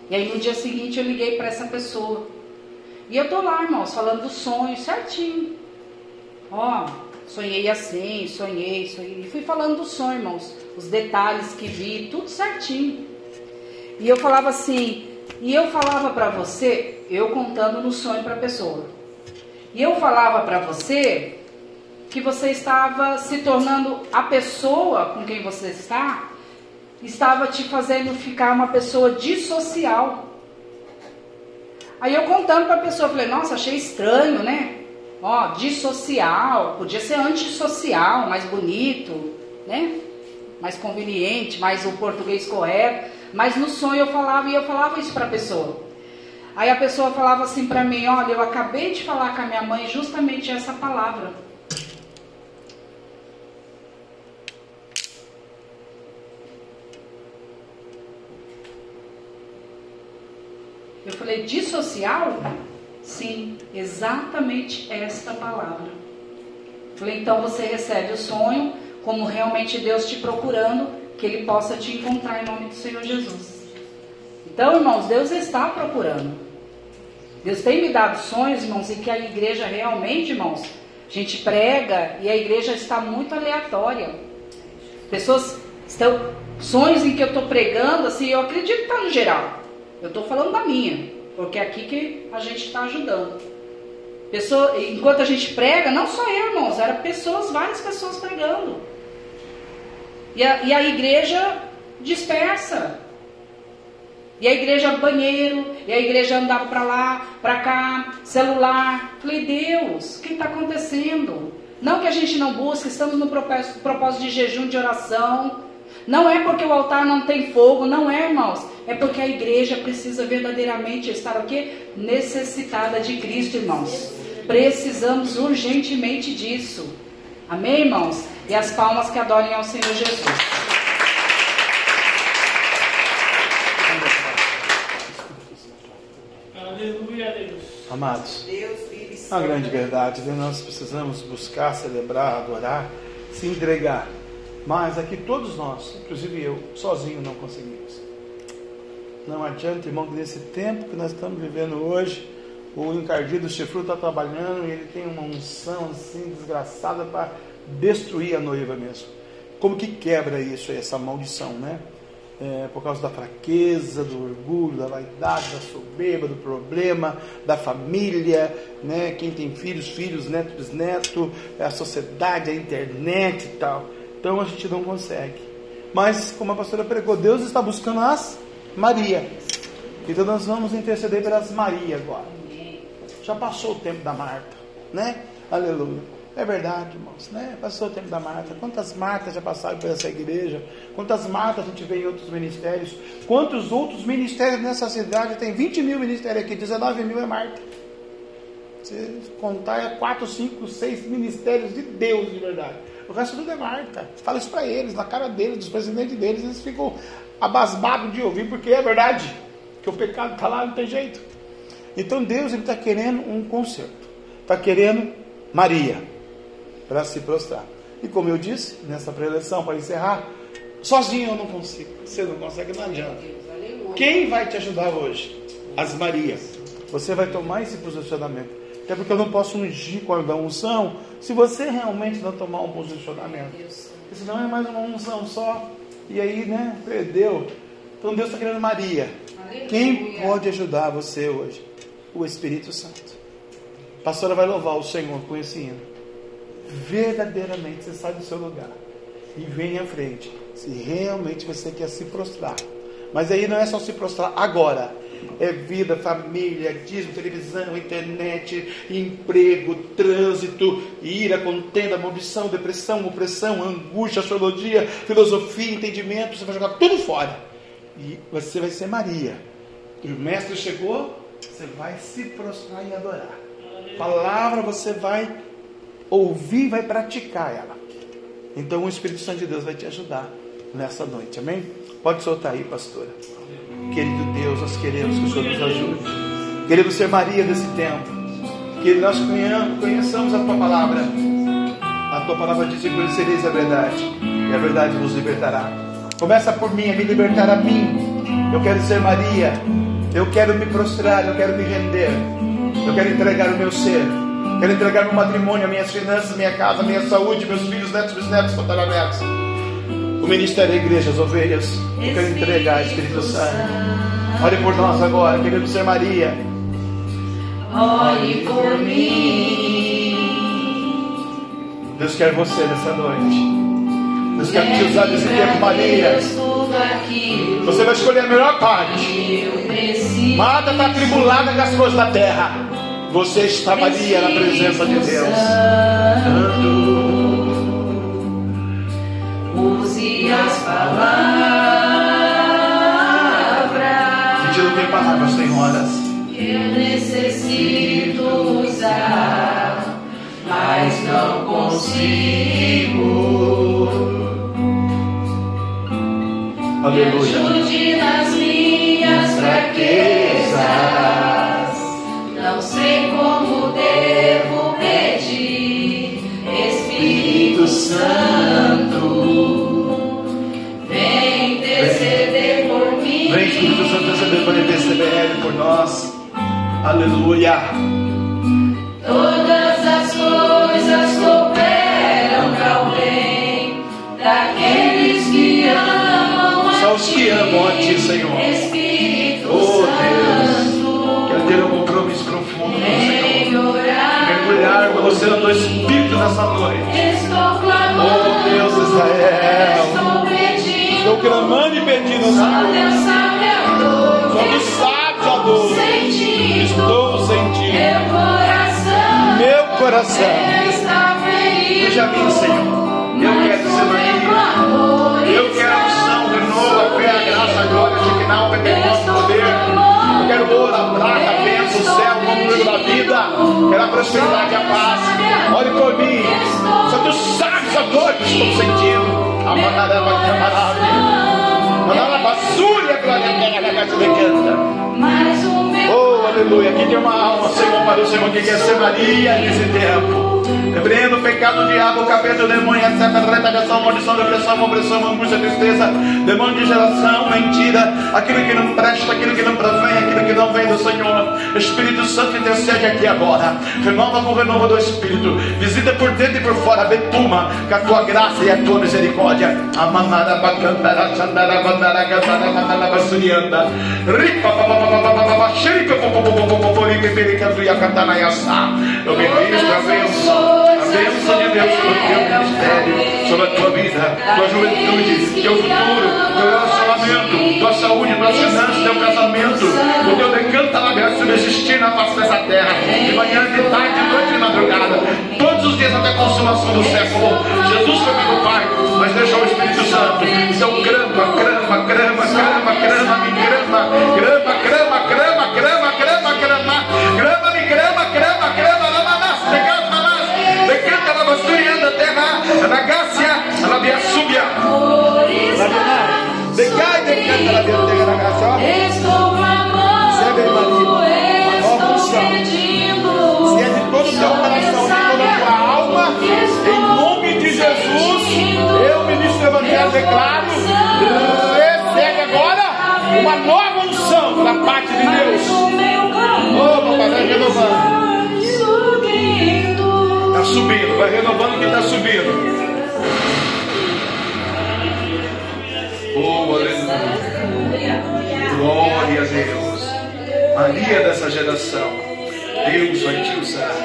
E aí no dia seguinte eu liguei para essa pessoa. E eu tô lá, irmãos, falando do sonho certinho. Ó, sonhei assim, sonhei, sonhei. E fui falando do sonho, irmãos, os detalhes que vi, tudo certinho. E eu falava assim, e eu falava para você, eu contando no sonho para a pessoa. E eu falava para você que você estava se tornando a pessoa com quem você está, estava te fazendo ficar uma pessoa dissocial. Aí eu contando para a pessoa, falei, nossa, achei estranho, né? Ó, dissocial, podia ser antissocial, mais bonito, né? Mais conveniente, mais o português correto. Mas no sonho eu falava e eu falava isso para a pessoa. Aí a pessoa falava assim para mim, olha, eu acabei de falar com a minha mãe justamente essa palavra. Eu falei, dissocial? Sim, exatamente esta palavra. Eu falei, então você recebe o sonho como realmente Deus te procurando, que Ele possa te encontrar em nome do Senhor Jesus. Então, irmãos, Deus está procurando. Deus tem me dado sonhos, irmãos, em que a igreja realmente, irmãos, a gente prega e a igreja está muito aleatória. Pessoas estão. Sonhos em que eu estou pregando, assim, eu acredito que está no geral. Eu estou falando da minha, porque é aqui que a gente está ajudando. Pessoa, enquanto a gente prega, não só eu, irmãos, eram pessoas, várias pessoas pregando. E a, e a igreja dispersa. E a igreja banheiro, e a igreja andava para lá, para cá, celular. Falei, Deus, o que está acontecendo? Não que a gente não busque, estamos no propósito, propósito de jejum, de oração. Não é porque o altar não tem fogo, não é, irmãos. É porque a igreja precisa verdadeiramente estar o quê? Necessitada de Cristo, irmãos. Precisamos urgentemente disso. Amém, irmãos? E as palmas que adorem ao Senhor Jesus. Aleluia, Deus. Amados, é uma grande verdade, né? nós precisamos buscar, celebrar, adorar, se entregar. Mas aqui todos nós, inclusive eu, sozinho não conseguimos. Não adianta, irmão, que nesse tempo que nós estamos vivendo hoje, o encardido chifrudo está trabalhando e ele tem uma unção assim desgraçada para destruir a noiva mesmo. Como que quebra isso, essa maldição, né? É, por causa da fraqueza, do orgulho, da vaidade, da soberba, do problema, da família, né? Quem tem filhos, filhos, netos, bisnetos, a sociedade, a internet e tal. Então a gente não consegue. Mas, como a pastora pregou, Deus está buscando as Maria. Então nós vamos interceder pelas Maria agora. Já passou o tempo da Marta, né? Aleluia. É verdade, irmãos, né? Passou o tempo da Marta. Quantas Martas já passaram por essa igreja? Quantas Martas a gente vê em outros ministérios? Quantos outros ministérios nessa cidade? Tem 20 mil ministérios aqui, 19 mil é Marta. Se contar, é 4, 5, 6 ministérios de Deus de verdade. O resto tudo é Marta. Fala isso para eles, na cara deles, dos presidentes deles. Eles ficam abasbados de ouvir, porque é verdade. Que o pecado está lá, não tem jeito. Então Deus está querendo um conserto. Está querendo Maria para se prostrar. E como eu disse, nessa preleção, para encerrar, sozinho eu não consigo. Você não consegue, não adianta. Quem vai te ajudar hoje? As Marias. Você vai tomar esse posicionamento. Até porque eu não posso ungir com a unção se você realmente não tomar um posicionamento. Porque senão é mais uma unção só. E aí, né, perdeu. Então Deus está querendo Maria. Quem pode ajudar você hoje? O Espírito Santo. A pastora vai louvar o Senhor com esse hino verdadeiramente você sai do seu lugar e vem à frente, se realmente você quer se prostrar. Mas aí não é só se prostrar agora, é vida, família, dízimo, televisão, internet, emprego, trânsito, ira, contenda, maldição, depressão, opressão, angústia, astrologia, filosofia, entendimento, você vai jogar tudo fora. E você vai ser Maria. E o mestre chegou, você vai se prostrar e adorar. Palavra você vai ouvir, vai praticar ela. Então o Espírito Santo de Deus vai te ajudar nessa noite, amém? Pode soltar aí, pastora. Querido Deus, nós queremos que o Senhor nos ajude. Queremos ser Maria desse tempo. Que nós conheçamos a tua palavra. A tua palavra diz que conhecereis a verdade, e a verdade vos libertará. Começa por mim, a me libertar a mim. Eu quero ser Maria. Eu quero me prostrar, eu quero me render. Eu quero entregar o meu ser. Quero entregar meu matrimônio, minhas finanças, minha casa, minha saúde, meus filhos, netos, bisnetos, tataranetos. O ministério da igreja, as ovelhas. Eu quero entregar, Espírito Santo. Ore por nós agora, queremos ser Maria. Ore por mim. Deus quer você nessa noite. Deus quer te usar nesse tempo, Maria. Você vai escolher a melhor parte. Marta está atribulada com as coisas da terra. Você está, Maria, na presença de Deus. Use as palavras A gente não tem palavras, tem horas. que eu necessito usar, mas não consigo. Me Aleluia. ajude nas minhas fraquezas. Não sei como devo pedir, Espírito Santo. PCBL por nós. Aleluia. Todas as coisas cooperam para o bem daqueles que amam a Só os que amam a Ti, Senhor. Espírito Oh, Deus. Quero ter um compromisso profundo Senhor. Mergulhar com você no teu Espírito nessa noite. Estou clamando. Oh, Deus de Israel. Estou pedindo. Estou clamando e pedindo, Senhor. Sabes a dor. Sentindo. Estou sentindo. Meu coração. Meu coração. Está ferido. Veja mim, Senhor. Eu quero ser Maria. Eu quero a unção, renovo, a fé, a graça, a glória, a Shekinah, o o poder. Eu quero ouro, a prata, a bênção, o céu, o conteúdo da vida. Quero a prosperidade e a paz. Olhe por mim. Só tu sabes a dor que estou sentindo. A mandaraba camarada. Mas o meu Oh, aleluia. Aqui tem uma alma, Senhor, para o Senhor que quer ser Maria nesse tempo. Repreendo o pecado, o diabo, o capeta, o demônio, etc. Retaliação, maldição, depressão, opressão, angústia, tristeza, demônio de geração, mentira, aquilo que não presta, aquilo que não provém, aquilo que não vem do Senhor. Espírito Santo intercede aqui agora. Renova com o renovo do Espírito. Visita por dentro e por fora. Betuma com a tua graça e a tua misericórdia. Amanara bacandara, chandara, bandara, gandara, mandara, basurianda. Ripa, pa, pa, pa, pa, pa, pa, pa, xerica, po, po, po, po, po, po, po, rica, perica, tuia, cantana, yassá. Eu ministro a bênção, a bênção de Deus sobre o teu ministério, sobre a tua vida, tua juventude, teu futuro, teu relacionamento, tua saúde, tuas finanças, teu casamento, o teu decanta na graça subsistir na face dessa terra, de manhã, de tarde, de noite e de madrugada, todos os dias até a consumação do século. Jesus foi meu Pai, mas deixou o Espírito Santo. Então grama, grama, grama, grama, grama, grama, grama, grama, Evangelho, declaro: recebe agora uma nova unção da parte de Deus. Oh, papai, vai renovando. Está subindo, vai renovando que está subindo. Oh, aleluia. Glória a Deus. Maria dessa geração. Deus vai te usar.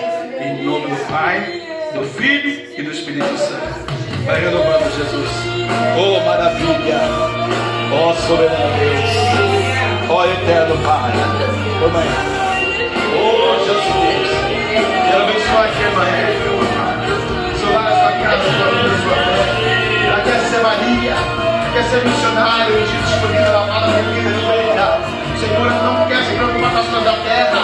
Em nome do Pai, do Filho e do Espírito Santo. Vai renovando, Jesus. Oh, maravilha. Oh, soberano Deus. Oh, eterno Pai. Oh, mãe. Oh, Jesus. Quero abençoar aqui, papai. Abençoar essa casa, sua vida, sua mãe. Ela quer ser Maria. Ela quer ser missionário. Jesus escolhido da amada vida eleita. Senhor, não da terra,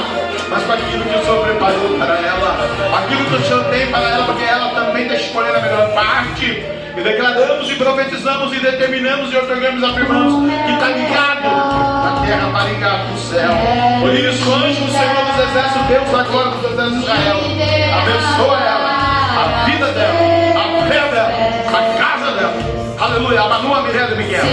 mas com aquilo que o Senhor preparou para ela. Aquilo que o Senhor tem para ela, porque ela também está escolhendo a melhor parte. E declaramos e profetizamos e determinamos e otorgamos afirmamos que está ligado na terra para ligar no céu. Por isso, anjo do Senhor dos Exércitos, Deus da glória dos exércitos de Israel, abençoa ela, a vida dela, a fé dela, a casa dela. Aleluia. Mirella e Miguel.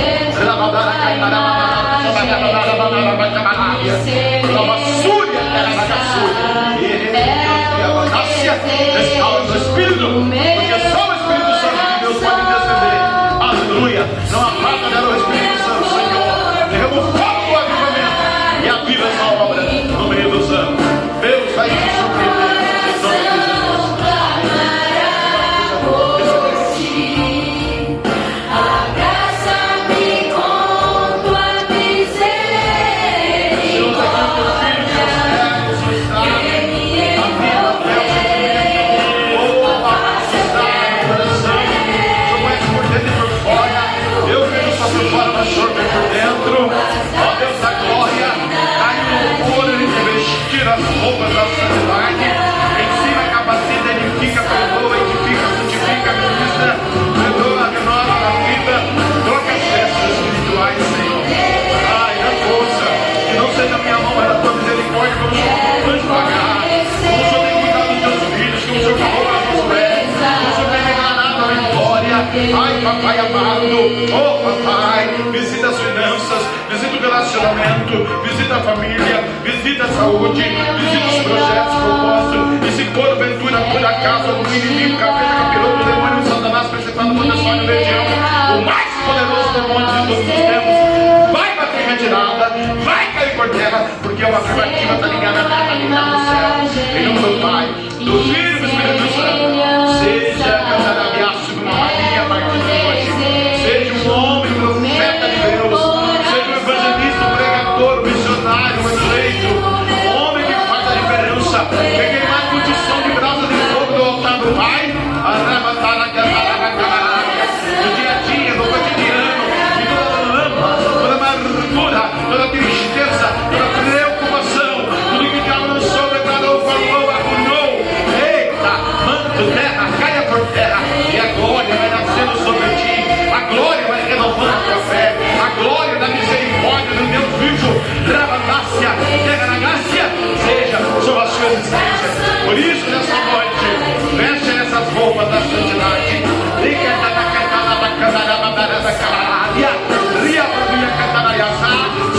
Restaura meu espírito, porque só o Espírito Santo de Deus pode descender. Aleluia. Não apaga dela o Espírito Santo, Senhor. Derrama o fogo do avivamento e aviva essa obra no meio dos anos. Deus vai te papai amado, oh papai, visita as finanças, visita o relacionamento, visita a família, visita a saúde, visita os projetos, propósitos, e se porventura, por acaso, algum inimigo, capeta, capiroto, demônio, satanás, principado, potestade, legião, o mais poderoso demônio de todos os tempos, vai bater retirada, vai cair por terra, porque uma afirmativa está ligada terra, ligada no céu. Em nome do Pai, do Filho e do Espírito Santo. Seja uma A um um um um um. Um a. Que queimar condição de brasa de fogo do altar do Pai. No Por isso, nessa noite, veste essas roupas da santidade.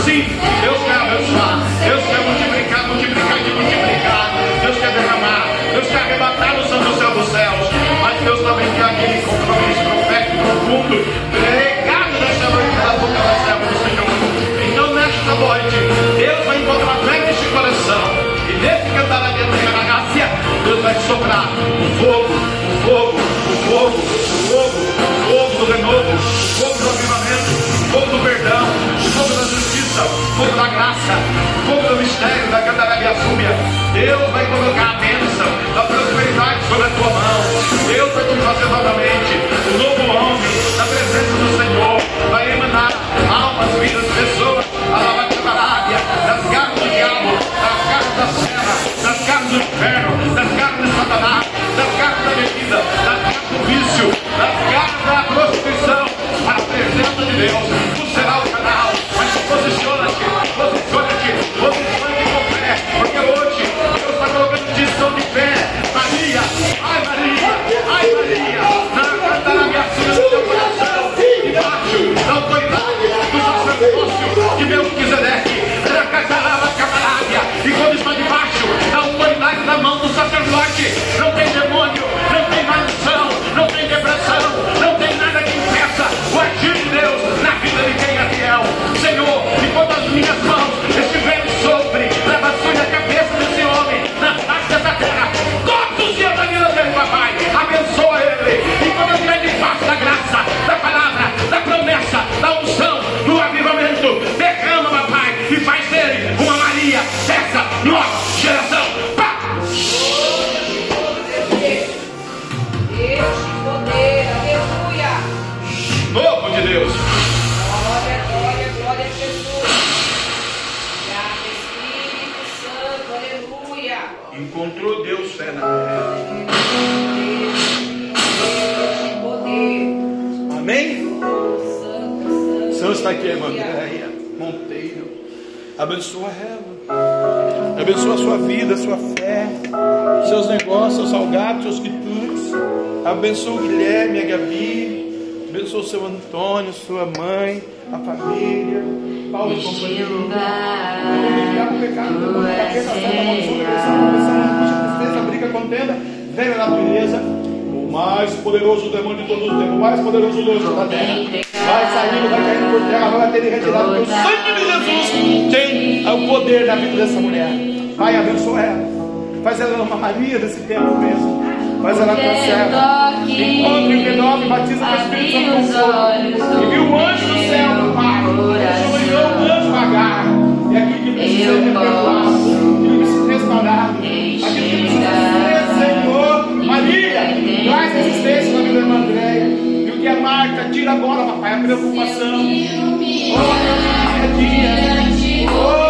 Sim, Deus quer abençoar, Deus quer multiplicar, multiplicar e multiplicar. Deus quer derramar, Deus quer arrebatar o santo céu dos céus. Mas Deus também quer aquele compromisso profético profundo, Deus, tu será o canal. Mas posiciona-te, posiciona-te, posiciona-te com fé, porque hoje Deus está colocando condição de fé. Maria, ai Maria, ai Maria, na cantar minha filha do teu coração, debaixo da autoridade do sacerdócio de Melquisedeque, Racataraba Camarábia, e quando está debaixo da autoridade da mão do sacerdote, não tem papai, abençoa ele, enquanto eu estiver debaixo da graça, da palavra, da promessa, da unção, do avivamento, derrama, papai, e faz dele uma Maria dessa nova geração. Abençoa ela. Abençoa a sua vida, a sua fé, seus negócios, seus salgados, seus quitutes. Abençoa o Guilherme, a Gabi. Abençoa o seu Antônio, sua mãe, a família. Paulo e companheiro. o pecado. Cabeça, santa, maldição, depressão, depressão, angústia, tristeza, briga, contenda. Velha natureza mais poderoso demônio de todos os tempos, mais poderoso hoje da dentro. Vai saindo, vai caindo por terra, vai ter retirado o sangue de Jesus. Tem o poder na vida dessa mulher. Pai, abençoa ela. Faz ela uma Maria desse tempo mesmo. Faz ela conserva. Encontre o renove, batiza com o Espírito Santo. E viu o anjo do céu, Pai. Sonhou o anjo vagar E aquilo que precisa ser perdoado, aquilo que precisa restaurado. irmã Andréia. E o que é Marta, tira agora, papai, a preocupação. Oh, meu a dia. Oh, é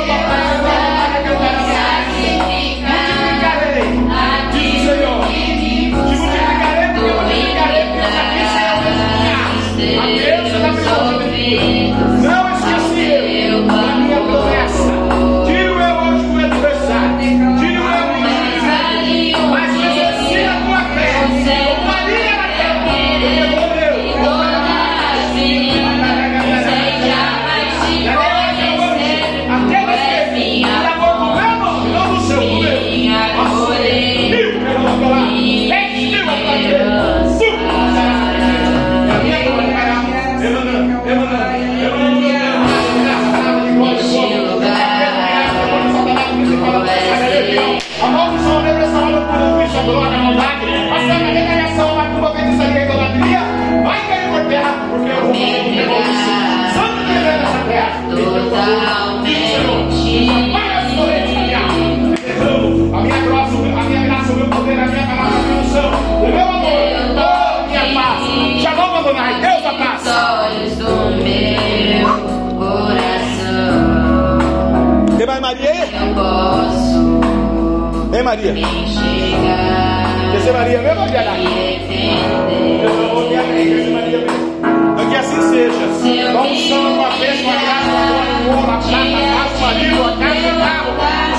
posso Vem Maria. Descer Maria mesmo ou Eu vou me abrir, Maria mesmo. Que assim seja. Vamos só uma vez, uma graça, uma cor, a prata, a casa, o a casa, o carro.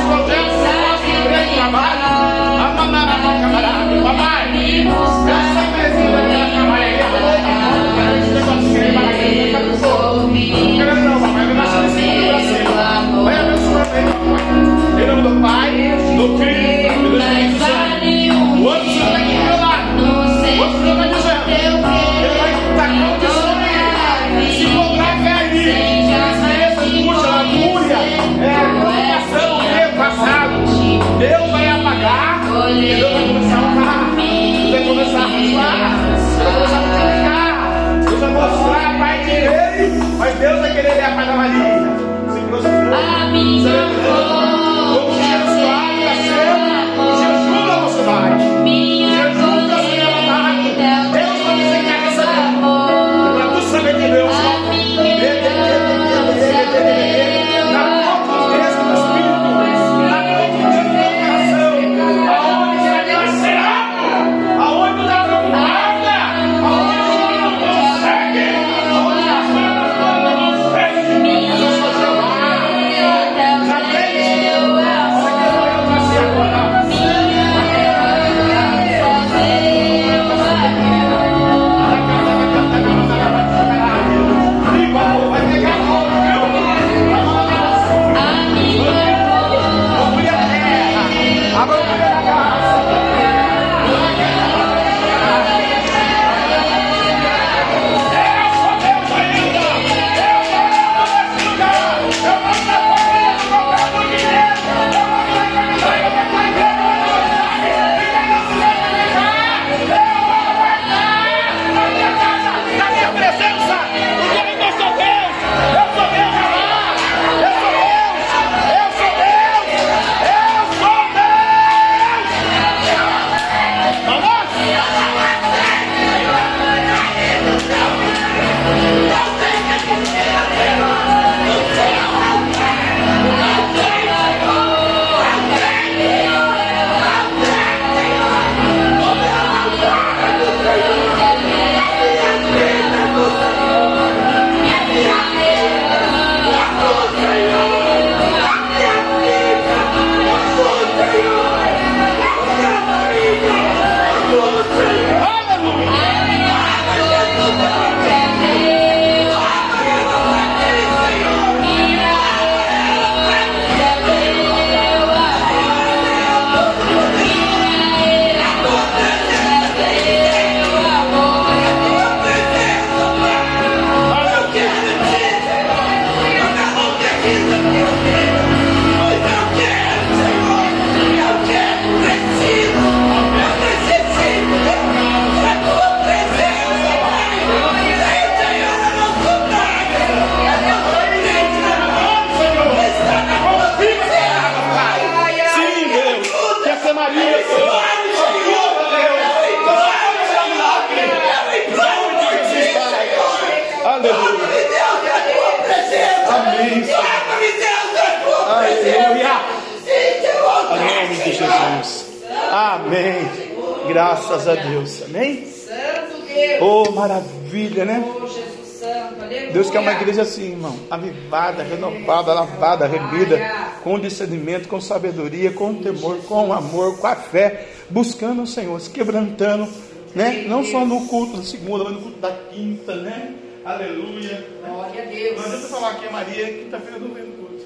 Renovada, lavada, remida, com discernimento, com sabedoria, com temor, com amor, com a fé, buscando o Senhor, se quebrantando, né? Não só no culto da segunda, mas no culto da quinta, né? Aleluia. Glória a Deus. Não adianta falar que é Maria, quinta-feira não vem no culto.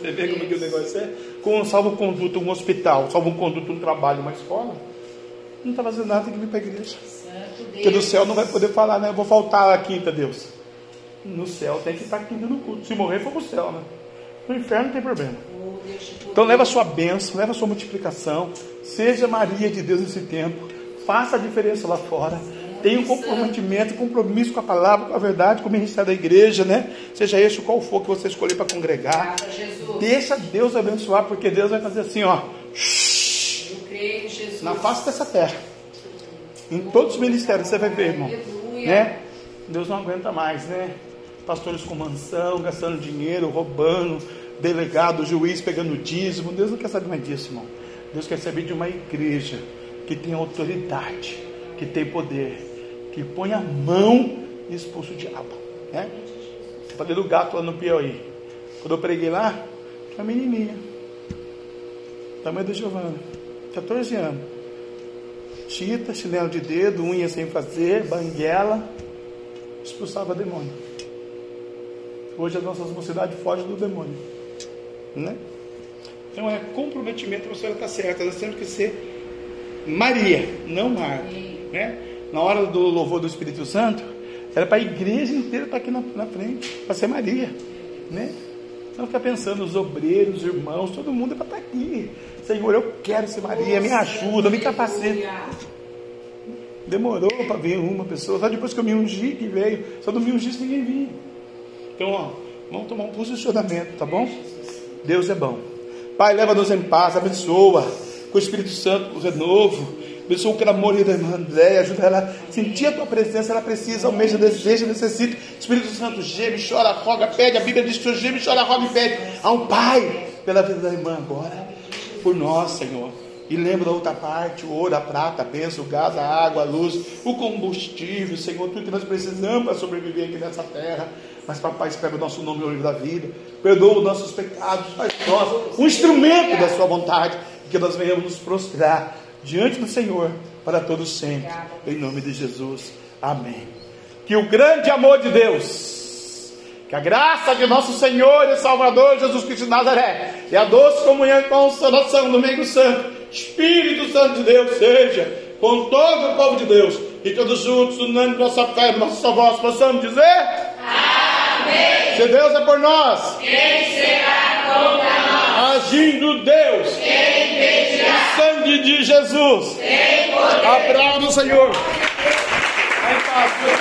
Você vê como que o negócio é? Com um salvo-conduto, um hospital, salvo-conduto, um trabalho, uma escola, não está fazendo nada, tem que vir para a igreja. Porque Deus. céu não vai poder falar, né? Eu vou faltar a quinta, Deus. No céu tem que estar quinta no culto. Se morrer, for pro céu, né? No inferno não tem problema. Então leva a sua bênção, leva a sua multiplicação. Seja Maria de Deus nesse tempo. Faça a diferença lá fora. Tenha um comprometimento, compromisso com a palavra, com a verdade, com o ministério da igreja, né? Seja esse qual for que você escolher para congregar. Deixa Deus abençoar, porque Deus vai fazer assim, ó. Na face dessa terra. Em todos os ministérios você vai ver, irmão. Né? Deus não aguenta mais, né? Pastores com mansão, gastando dinheiro, roubando, delegado, juiz pegando dízimo. Deus não quer saber mais disso, irmão. Deus quer saber de uma igreja que tem autoridade, que tem poder, que põe a mão e expulsa o diabo. Né? Eu falei do gato lá no Piauí. Quando eu preguei lá, uma menininha, tamanho da Giovana, 14 anos. Chita, chinelo de dedo, unha sem fazer, banguela, expulsava demônio. Hoje a nossa mocidade foge do demônio. Né? Então é comprometimento, a senhora está certa, nós temos que ser Maria, não Marta. Né? Na hora do louvor do Espírito Santo, era para a igreja inteira estar aqui na, na frente, para ser Maria. Né? Não ficar pensando, os obreiros, os irmãos, todo mundo é para estar aqui. Senhor, eu quero ser Maria, me ajuda, me capacita. Demorou para vir uma pessoa, só depois que eu me ungi que veio. Eu não me ungisse, ninguém vinha. Então, ó, vamos tomar um posicionamento, tá bom? Deus é bom. Pai, leva-nos em paz, abençoa. Com o Espírito Santo, o renovo. Abençoa o clamor da irmã André, ajuda ela a sentir a tua presença. Ela precisa, almeja, deseja, necessita. Espírito Santo geme, chora, roga, pede. A Bíblia diz que o geme, chora, roga e pede. Ao Pai, pela vida da irmã agora. Por nós, Senhor. E lembra outra parte, o ouro, a prata, a bênção, o gás, a água, a luz, o combustível, Senhor, tudo que nós precisamos para sobreviver aqui nessa terra. Mas, papai, escreve o nosso nome no livro da vida, perdoa os nossos pecados, faz nós um instrumento da Sua vontade, que nós venhamos nos prostrar diante do Senhor para todos sempre. Em nome de Jesus. Amém. Que o grande amor de Deus, que a graça de nosso Senhor e Salvador Jesus Cristo de Nazaré, e a doce comunhão e consolação do meio santo, Espírito Santo de Deus, seja com todo o povo de Deus, e todos juntos, unânime nossa fé, nossa voz, possamos dizer: Amém. Se Deus é por nós, quem será contra nós? Agindo Deus, quem impedirá? O sangue de Jesus, quem poderá? Aplauda o Senhor. Em paz.